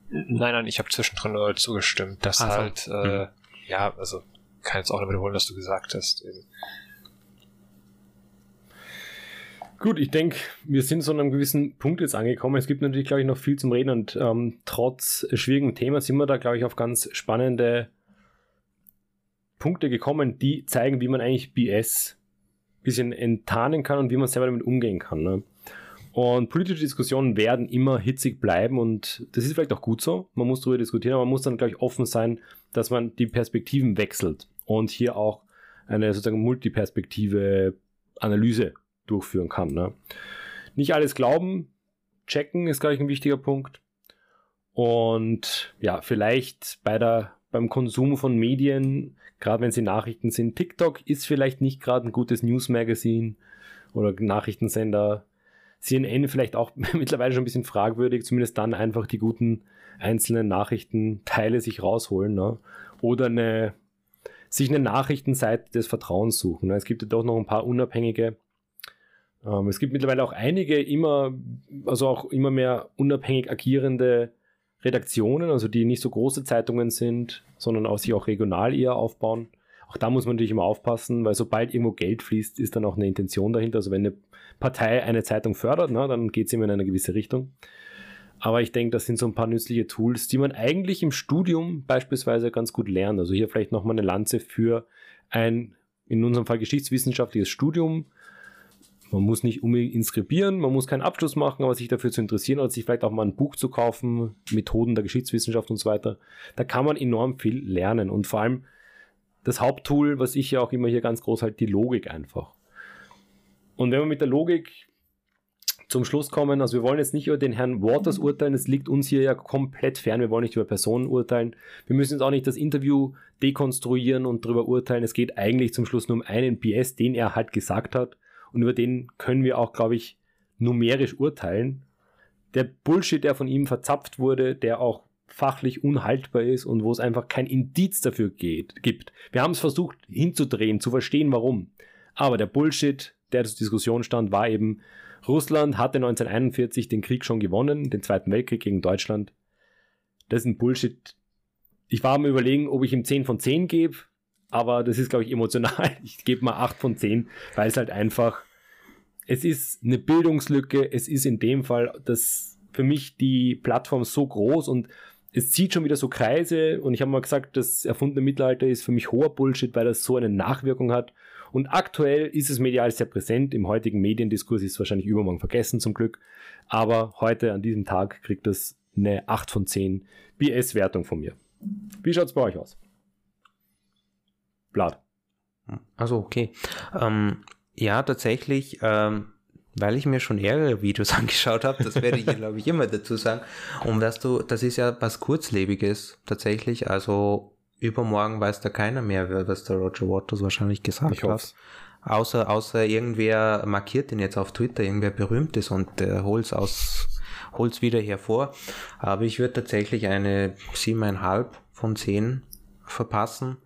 Nein, nein, ich habe zwischendrin nur zugestimmt, dass also, halt, äh, mhm. ja, also kann jetzt auch noch wiederholen, was du gesagt hast. Eben. Gut, ich denke, wir sind so an einem gewissen Punkt jetzt angekommen. Es gibt natürlich, glaube ich, noch viel zum Reden und ähm, trotz schwierigen Themas sind wir da, glaube ich, auf ganz spannende Punkte gekommen, die zeigen, wie man eigentlich BS ein bisschen enttarnen kann und wie man selber damit umgehen kann. Ne? Und politische Diskussionen werden immer hitzig bleiben und das ist vielleicht auch gut so. Man muss darüber diskutieren, aber man muss dann, glaube ich, offen sein, dass man die Perspektiven wechselt und hier auch eine sozusagen multiperspektive Analyse durchführen kann. Ne? Nicht alles glauben, checken ist, glaube ich, ein wichtiger Punkt. Und ja, vielleicht bei der, beim Konsum von Medien, gerade wenn sie Nachrichten sind, TikTok ist vielleicht nicht gerade ein gutes News-Magazin oder Nachrichtensender. CNN vielleicht auch mittlerweile schon ein bisschen fragwürdig, zumindest dann einfach die guten einzelnen Nachrichtenteile sich rausholen. Ne? Oder eine, sich eine Nachrichtenseite des Vertrauens suchen. Ne? Es gibt ja doch noch ein paar unabhängige ähm, es gibt mittlerweile auch einige immer, also auch immer mehr unabhängig agierende Redaktionen, also die nicht so große Zeitungen sind, sondern auch sich auch regional eher aufbauen. Auch da muss man natürlich immer aufpassen, weil sobald irgendwo Geld fließt, ist dann auch eine Intention dahinter. Also wenn eine Partei eine Zeitung fördert, na, dann geht es immer in eine gewisse Richtung. Aber ich denke, das sind so ein paar nützliche Tools, die man eigentlich im Studium beispielsweise ganz gut lernt. Also hier vielleicht nochmal eine Lanze für ein, in unserem Fall geschichtswissenschaftliches Studium, man muss nicht unbedingt inskribieren, man muss keinen Abschluss machen, aber sich dafür zu interessieren oder sich vielleicht auch mal ein Buch zu kaufen, Methoden der Geschichtswissenschaft und so weiter, da kann man enorm viel lernen. Und vor allem das Haupttool, was ich ja auch immer hier ganz groß halte, die Logik einfach. Und wenn wir mit der Logik zum Schluss kommen, also wir wollen jetzt nicht über den Herrn Waters urteilen, es liegt uns hier ja komplett fern, wir wollen nicht über Personen urteilen, wir müssen jetzt auch nicht das Interview dekonstruieren und darüber urteilen, es geht eigentlich zum Schluss nur um einen BS, den er halt gesagt hat und über den können wir auch, glaube ich, numerisch urteilen. Der Bullshit, der von ihm verzapft wurde, der auch fachlich unhaltbar ist und wo es einfach kein Indiz dafür geht, gibt. Wir haben es versucht hinzudrehen, zu verstehen, warum. Aber der Bullshit, der zur Diskussion stand, war eben, Russland hatte 1941 den Krieg schon gewonnen, den Zweiten Weltkrieg gegen Deutschland. Das ist ein Bullshit. Ich war am überlegen, ob ich ihm 10 von 10 gebe, aber das ist, glaube ich, emotional. Ich gebe mal 8 von 10, weil es halt einfach, es ist eine Bildungslücke, es ist in dem Fall das für mich die Plattform so groß und es zieht schon wieder so Kreise und ich habe mal gesagt, das erfundene Mittelalter ist für mich hoher Bullshit, weil das so eine Nachwirkung hat. Und aktuell ist es medial sehr präsent. Im heutigen Mediendiskurs ist es wahrscheinlich übermorgen vergessen zum Glück. Aber heute an diesem Tag kriegt es eine 8 von 10 BS-Wertung von mir. Wie schaut es bei euch aus? Blatt. Also okay. Ähm, ja, tatsächlich, ähm, weil ich mir schon ärgere Videos angeschaut habe, das werde ich glaube ich immer dazu sagen. Und weißt du, das ist ja was Kurzlebiges tatsächlich. Also übermorgen weiß da keiner mehr, was der Roger Waters wahrscheinlich gesagt ich hat. Außer, außer irgendwer markiert ihn jetzt auf Twitter, irgendwer berühmt ist und der holt's aus, holt's wieder hervor. Aber ich würde tatsächlich eine siebeneinhalb von zehn verpassen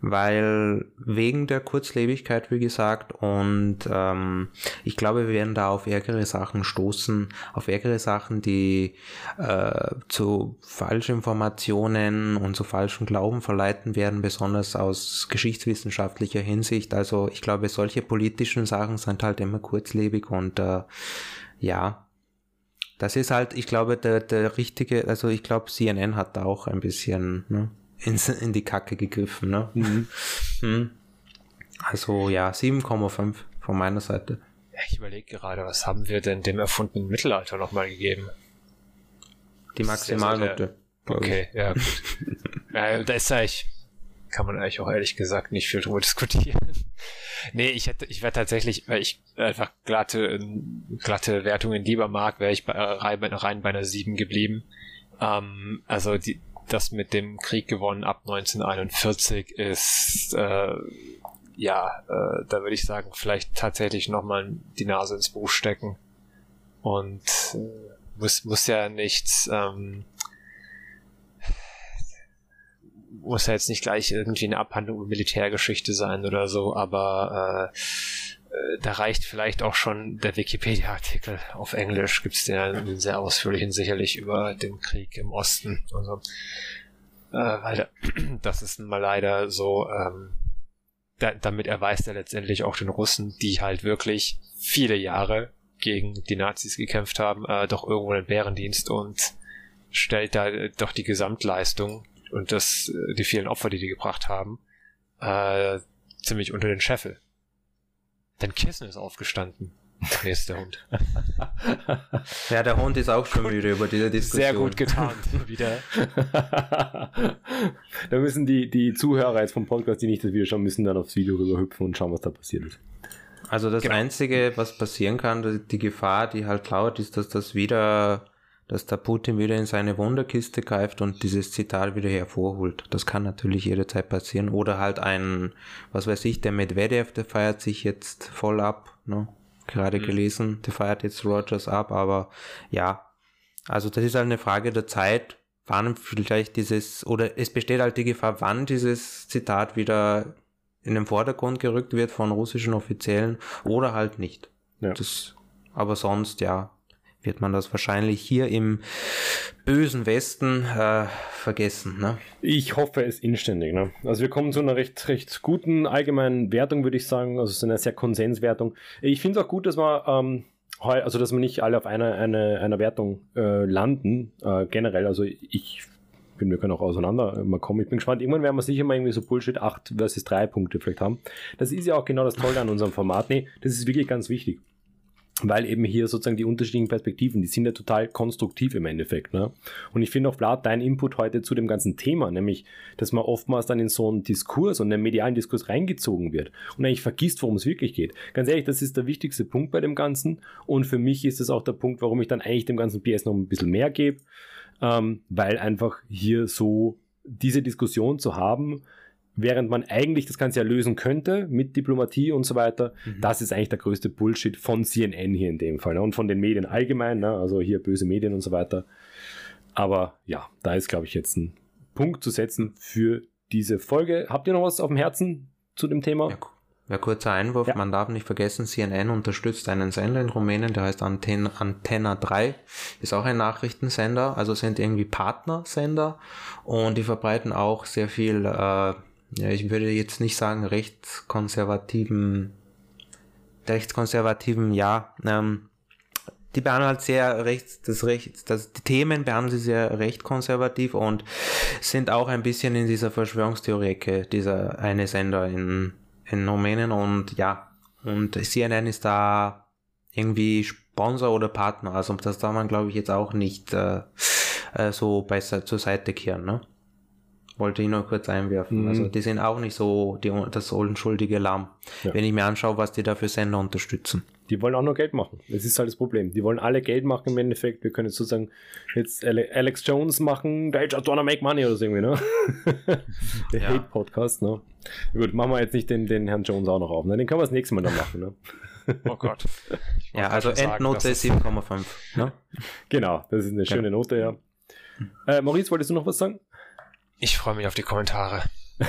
weil wegen der Kurzlebigkeit, wie gesagt, und ähm, ich glaube, wir werden da auf ärgere Sachen stoßen, auf ärgere Sachen, die äh, zu Falschinformationen und zu falschen Glauben verleiten werden, besonders aus geschichtswissenschaftlicher Hinsicht. Also ich glaube, solche politischen Sachen sind halt immer kurzlebig und äh, ja, das ist halt, ich glaube, der, der richtige, also ich glaube, CNN hat da auch ein bisschen, ne? Ins, in die Kacke gegriffen. Ne? Mhm. Mhm. Also ja, 7,5 von meiner Seite. Ich überlege gerade, was haben wir denn dem erfundenen Mittelalter nochmal gegeben? Die Maximalnote. Okay, ja gut. ja, da ist eigentlich, kann man eigentlich auch ehrlich gesagt nicht viel drüber diskutieren. nee, ich hätte, ich wäre tatsächlich, weil ich einfach glatte, glatte Wertungen lieber mag, wäre ich bei, rein, rein bei einer 7 geblieben. Ähm, also die, das mit dem Krieg gewonnen ab 1941 ist, äh, ja, äh, da würde ich sagen, vielleicht tatsächlich nochmal die Nase ins Buch stecken. Und äh, muss, muss ja nichts, ähm, muss ja jetzt nicht gleich irgendwie eine Abhandlung über Militärgeschichte sein oder so, aber äh, da reicht vielleicht auch schon der Wikipedia-Artikel auf Englisch, gibt's den einen sehr ausführlichen sicherlich über den Krieg im Osten. Also, äh, weil das ist mal leider so, ähm, da, damit erweist er letztendlich auch den Russen, die halt wirklich viele Jahre gegen die Nazis gekämpft haben, äh, doch irgendwo einen Bärendienst und stellt da äh, doch die Gesamtleistung und das, äh, die vielen Opfer, die die gebracht haben, äh, ziemlich unter den Scheffel. Denn Kissen ist aufgestanden. Nee, ist der Hund. ja, der Hund ist auch schon müde über diese Diskussion. Sehr gut getan, wieder. da müssen die, die Zuhörer jetzt vom Podcast, die nicht das Video schauen, müssen dann aufs Video rüberhüpfen und schauen, was da passiert ist. Also das genau. Einzige, was passieren kann, die Gefahr, die halt lauert, ist, dass das wieder dass der Putin wieder in seine Wunderkiste greift und dieses Zitat wieder hervorholt. Das kann natürlich jederzeit passieren. Oder halt ein, was weiß ich, der Medvedev, der feiert sich jetzt voll ab, ne? Gerade mhm. gelesen, der feiert jetzt Rogers ab, aber ja, also das ist halt eine Frage der Zeit, wann vielleicht dieses, oder es besteht halt die Gefahr, wann dieses Zitat wieder in den Vordergrund gerückt wird von russischen Offiziellen oder halt nicht. Ja. Das, aber sonst, ja, wird man das wahrscheinlich hier im bösen Westen äh, vergessen. Ne? Ich hoffe es inständig. Ne? Also wir kommen zu einer recht, recht guten allgemeinen Wertung, würde ich sagen. Also es ist eine sehr Konsenswertung. Ich finde es auch gut, dass wir ähm, also dass wir nicht alle auf einer, eine, einer Wertung äh, landen, äh, generell. Also ich bin, wir können auch auseinander äh, mal kommen. Ich bin gespannt. Irgendwann werden wir sicher mal irgendwie so Bullshit 8 versus 3 Punkte vielleicht haben. Das ist ja auch genau das Tolle an unserem Format. Nee, das ist wirklich ganz wichtig weil eben hier sozusagen die unterschiedlichen Perspektiven, die sind ja total konstruktiv im Endeffekt. Ne? Und ich finde auch, Vlad, dein Input heute zu dem ganzen Thema, nämlich, dass man oftmals dann in so einen Diskurs und einen medialen Diskurs reingezogen wird und eigentlich vergisst, worum es wirklich geht. Ganz ehrlich, das ist der wichtigste Punkt bei dem Ganzen und für mich ist es auch der Punkt, warum ich dann eigentlich dem ganzen PS noch ein bisschen mehr gebe, ähm, weil einfach hier so diese Diskussion zu haben, während man eigentlich das Ganze ja lösen könnte mit Diplomatie und so weiter. Mhm. Das ist eigentlich der größte Bullshit von CNN hier in dem Fall ne? und von den Medien allgemein, ne? also hier böse Medien und so weiter. Aber ja, da ist, glaube ich, jetzt ein Punkt zu setzen für diese Folge. Habt ihr noch was auf dem Herzen zu dem Thema? Ja, ja kurzer Einwurf, ja. man darf nicht vergessen, CNN unterstützt einen Sender in Rumänien, der heißt Anten Antenna 3, ist auch ein Nachrichtensender, also sind irgendwie Partnersender und die verbreiten auch sehr viel äh, ja, ich würde jetzt nicht sagen rechtskonservativen, rechtskonservativen, ja, ähm, die behandeln halt sehr rechts, das Recht, das, die Themen behandeln sie sehr recht konservativ und sind auch ein bisschen in dieser Verschwörungstheorie-Ecke, dieser eine Sender in, in Rumänien und ja, und CNN ist da irgendwie Sponsor oder Partner, also das darf man glaube ich jetzt auch nicht äh, äh so besser zur Seite kehren, ne? Wollte ich nur kurz einwerfen. Mhm. Also die sind auch nicht so die, das unschuldige Lamm, ja. wenn ich mir anschaue, was die da für Sender unterstützen. Die wollen auch nur Geld machen. Das ist halt das Problem. Die wollen alle Geld machen im Endeffekt. Wir können jetzt sozusagen jetzt Alex Jones machen, they just wanna make money oder so irgendwie, ne? Der ja. Hate-Podcast, ne? Gut, machen wir jetzt nicht den, den Herrn Jones auch noch auf. Ne? Den können wir das nächste Mal dann machen, ne? Oh Gott. Ja, also Endnote 7,5. Ne? Genau, das ist eine schöne ja. Note, ja. Äh, Maurice, wolltest du noch was sagen? Ich freue mich auf die Kommentare.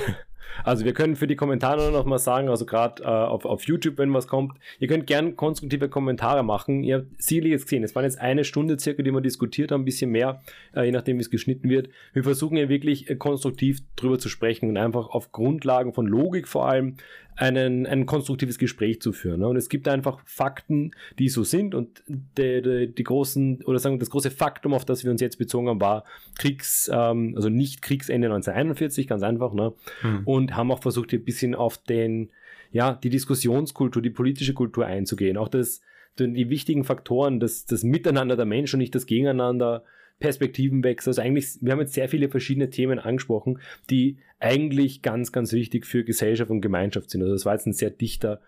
Also wir können für die Kommentare noch mal sagen, also gerade äh, auf, auf YouTube, wenn was kommt, ihr könnt gern konstruktive Kommentare machen. Ihr habt sicherlich jetzt gesehen, es waren jetzt eine Stunde circa, die wir diskutiert haben, ein bisschen mehr, äh, je nachdem wie es geschnitten wird. Wir versuchen ja wirklich äh, konstruktiv drüber zu sprechen und einfach auf Grundlagen von Logik vor allem einen, ein konstruktives Gespräch zu führen. Ne? Und es gibt einfach Fakten, die so sind und die, die, die, großen, oder sagen wir, das große Faktum, auf das wir uns jetzt bezogen haben, war Kriegs, ähm, also nicht Kriegsende 1941, ganz einfach, ne? Hm. Und haben auch versucht, hier ein bisschen auf den, ja, die Diskussionskultur, die politische Kultur einzugehen. Auch das, die wichtigen Faktoren, das, das Miteinander der Menschen, nicht das Gegeneinander, Perspektivenwechsel. Also eigentlich, wir haben jetzt sehr viele verschiedene Themen angesprochen, die eigentlich ganz, ganz wichtig für Gesellschaft und Gemeinschaft sind. Also das war jetzt ein sehr dichter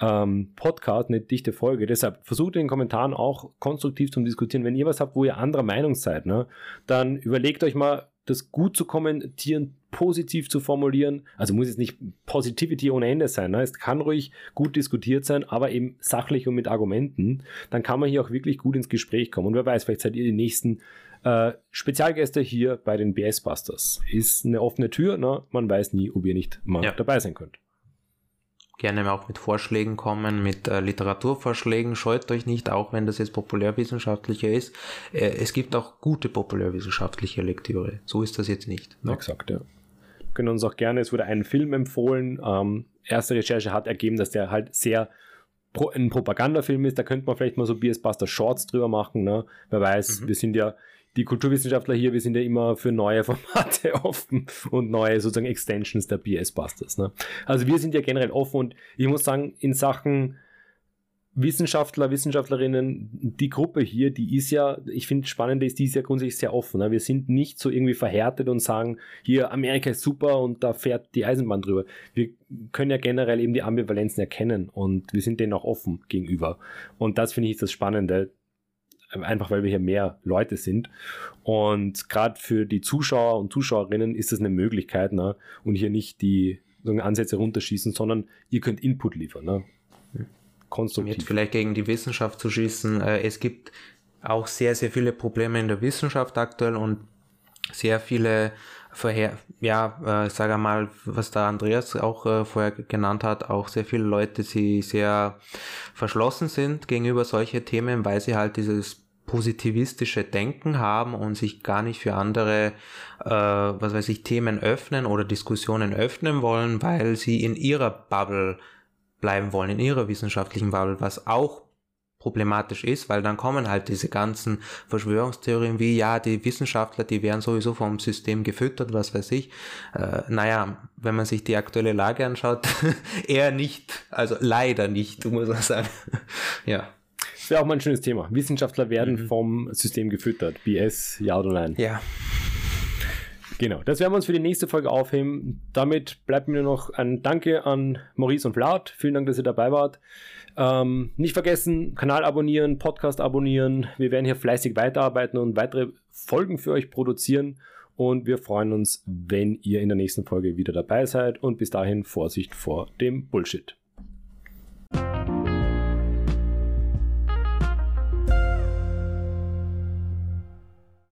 ähm, Podcast, eine dichte Folge. Deshalb versucht in den Kommentaren auch konstruktiv zu diskutieren. Wenn ihr was habt, wo ihr anderer Meinung seid, ne, dann überlegt euch mal, das gut zu kommentieren, positiv zu formulieren. Also muss es nicht Positivity ohne Ende sein. Ne? Es kann ruhig gut diskutiert sein, aber eben sachlich und mit Argumenten. Dann kann man hier auch wirklich gut ins Gespräch kommen. Und wer weiß, vielleicht seid ihr die nächsten äh, Spezialgäste hier bei den BS Busters. Ist eine offene Tür. Ne? Man weiß nie, ob ihr nicht mal ja. dabei sein könnt gerne auch mit Vorschlägen kommen, mit äh, Literaturvorschlägen. Scheut euch nicht, auch wenn das jetzt populärwissenschaftlicher ist. Äh, es gibt auch gute populärwissenschaftliche Lektüre. So ist das jetzt nicht. Ne? Exakt, ja. Wir können uns auch gerne, es wurde ein Film empfohlen. Ähm, erste Recherche hat ergeben, dass der halt sehr pro, ein Propagandafilm ist. Da könnte man vielleicht mal so BS Buster Shorts drüber machen. Ne? Wer weiß, mhm. wir sind ja die Kulturwissenschaftler hier, wir sind ja immer für neue Formate offen und neue sozusagen Extensions der BS Busters. Ne? Also wir sind ja generell offen und ich muss sagen, in Sachen Wissenschaftler, Wissenschaftlerinnen, die Gruppe hier, die ist ja, ich finde spannend ist, die ist ja grundsätzlich sehr offen. Ne? Wir sind nicht so irgendwie verhärtet und sagen, hier Amerika ist super und da fährt die Eisenbahn drüber. Wir können ja generell eben die Ambivalenzen erkennen und wir sind denen auch offen gegenüber. Und das finde ich das Spannende einfach weil wir hier mehr Leute sind. Und gerade für die Zuschauer und Zuschauerinnen ist das eine Möglichkeit, ne? und hier nicht die Ansätze runterschießen, sondern ihr könnt Input liefern. Ne? Konstruktiv. Mit vielleicht gegen die Wissenschaft zu schießen. Äh, es gibt auch sehr, sehr viele Probleme in der Wissenschaft aktuell und sehr viele vorher, ja, äh, sage mal, was da Andreas auch äh, vorher genannt hat, auch sehr viele Leute, die sehr verschlossen sind gegenüber solche Themen, weil sie halt dieses positivistische Denken haben und sich gar nicht für andere, äh, was weiß ich, Themen öffnen oder Diskussionen öffnen wollen, weil sie in ihrer Bubble bleiben wollen, in ihrer wissenschaftlichen Bubble, was auch problematisch ist, weil dann kommen halt diese ganzen Verschwörungstheorien wie, ja, die Wissenschaftler, die werden sowieso vom System gefüttert, was weiß ich. Äh, naja, wenn man sich die aktuelle Lage anschaut, eher nicht, also leider nicht, muss man sagen. ja. Das wäre auch mal ein schönes Thema. Wissenschaftler werden mhm. vom System gefüttert. BS, ja oder nein? Ja. Genau, das werden wir uns für die nächste Folge aufheben. Damit bleibt mir noch ein Danke an Maurice und Vlad. Vielen Dank, dass ihr dabei wart. Ähm, nicht vergessen, Kanal abonnieren, Podcast abonnieren. Wir werden hier fleißig weiterarbeiten und weitere Folgen für euch produzieren. Und wir freuen uns, wenn ihr in der nächsten Folge wieder dabei seid. Und bis dahin Vorsicht vor dem Bullshit.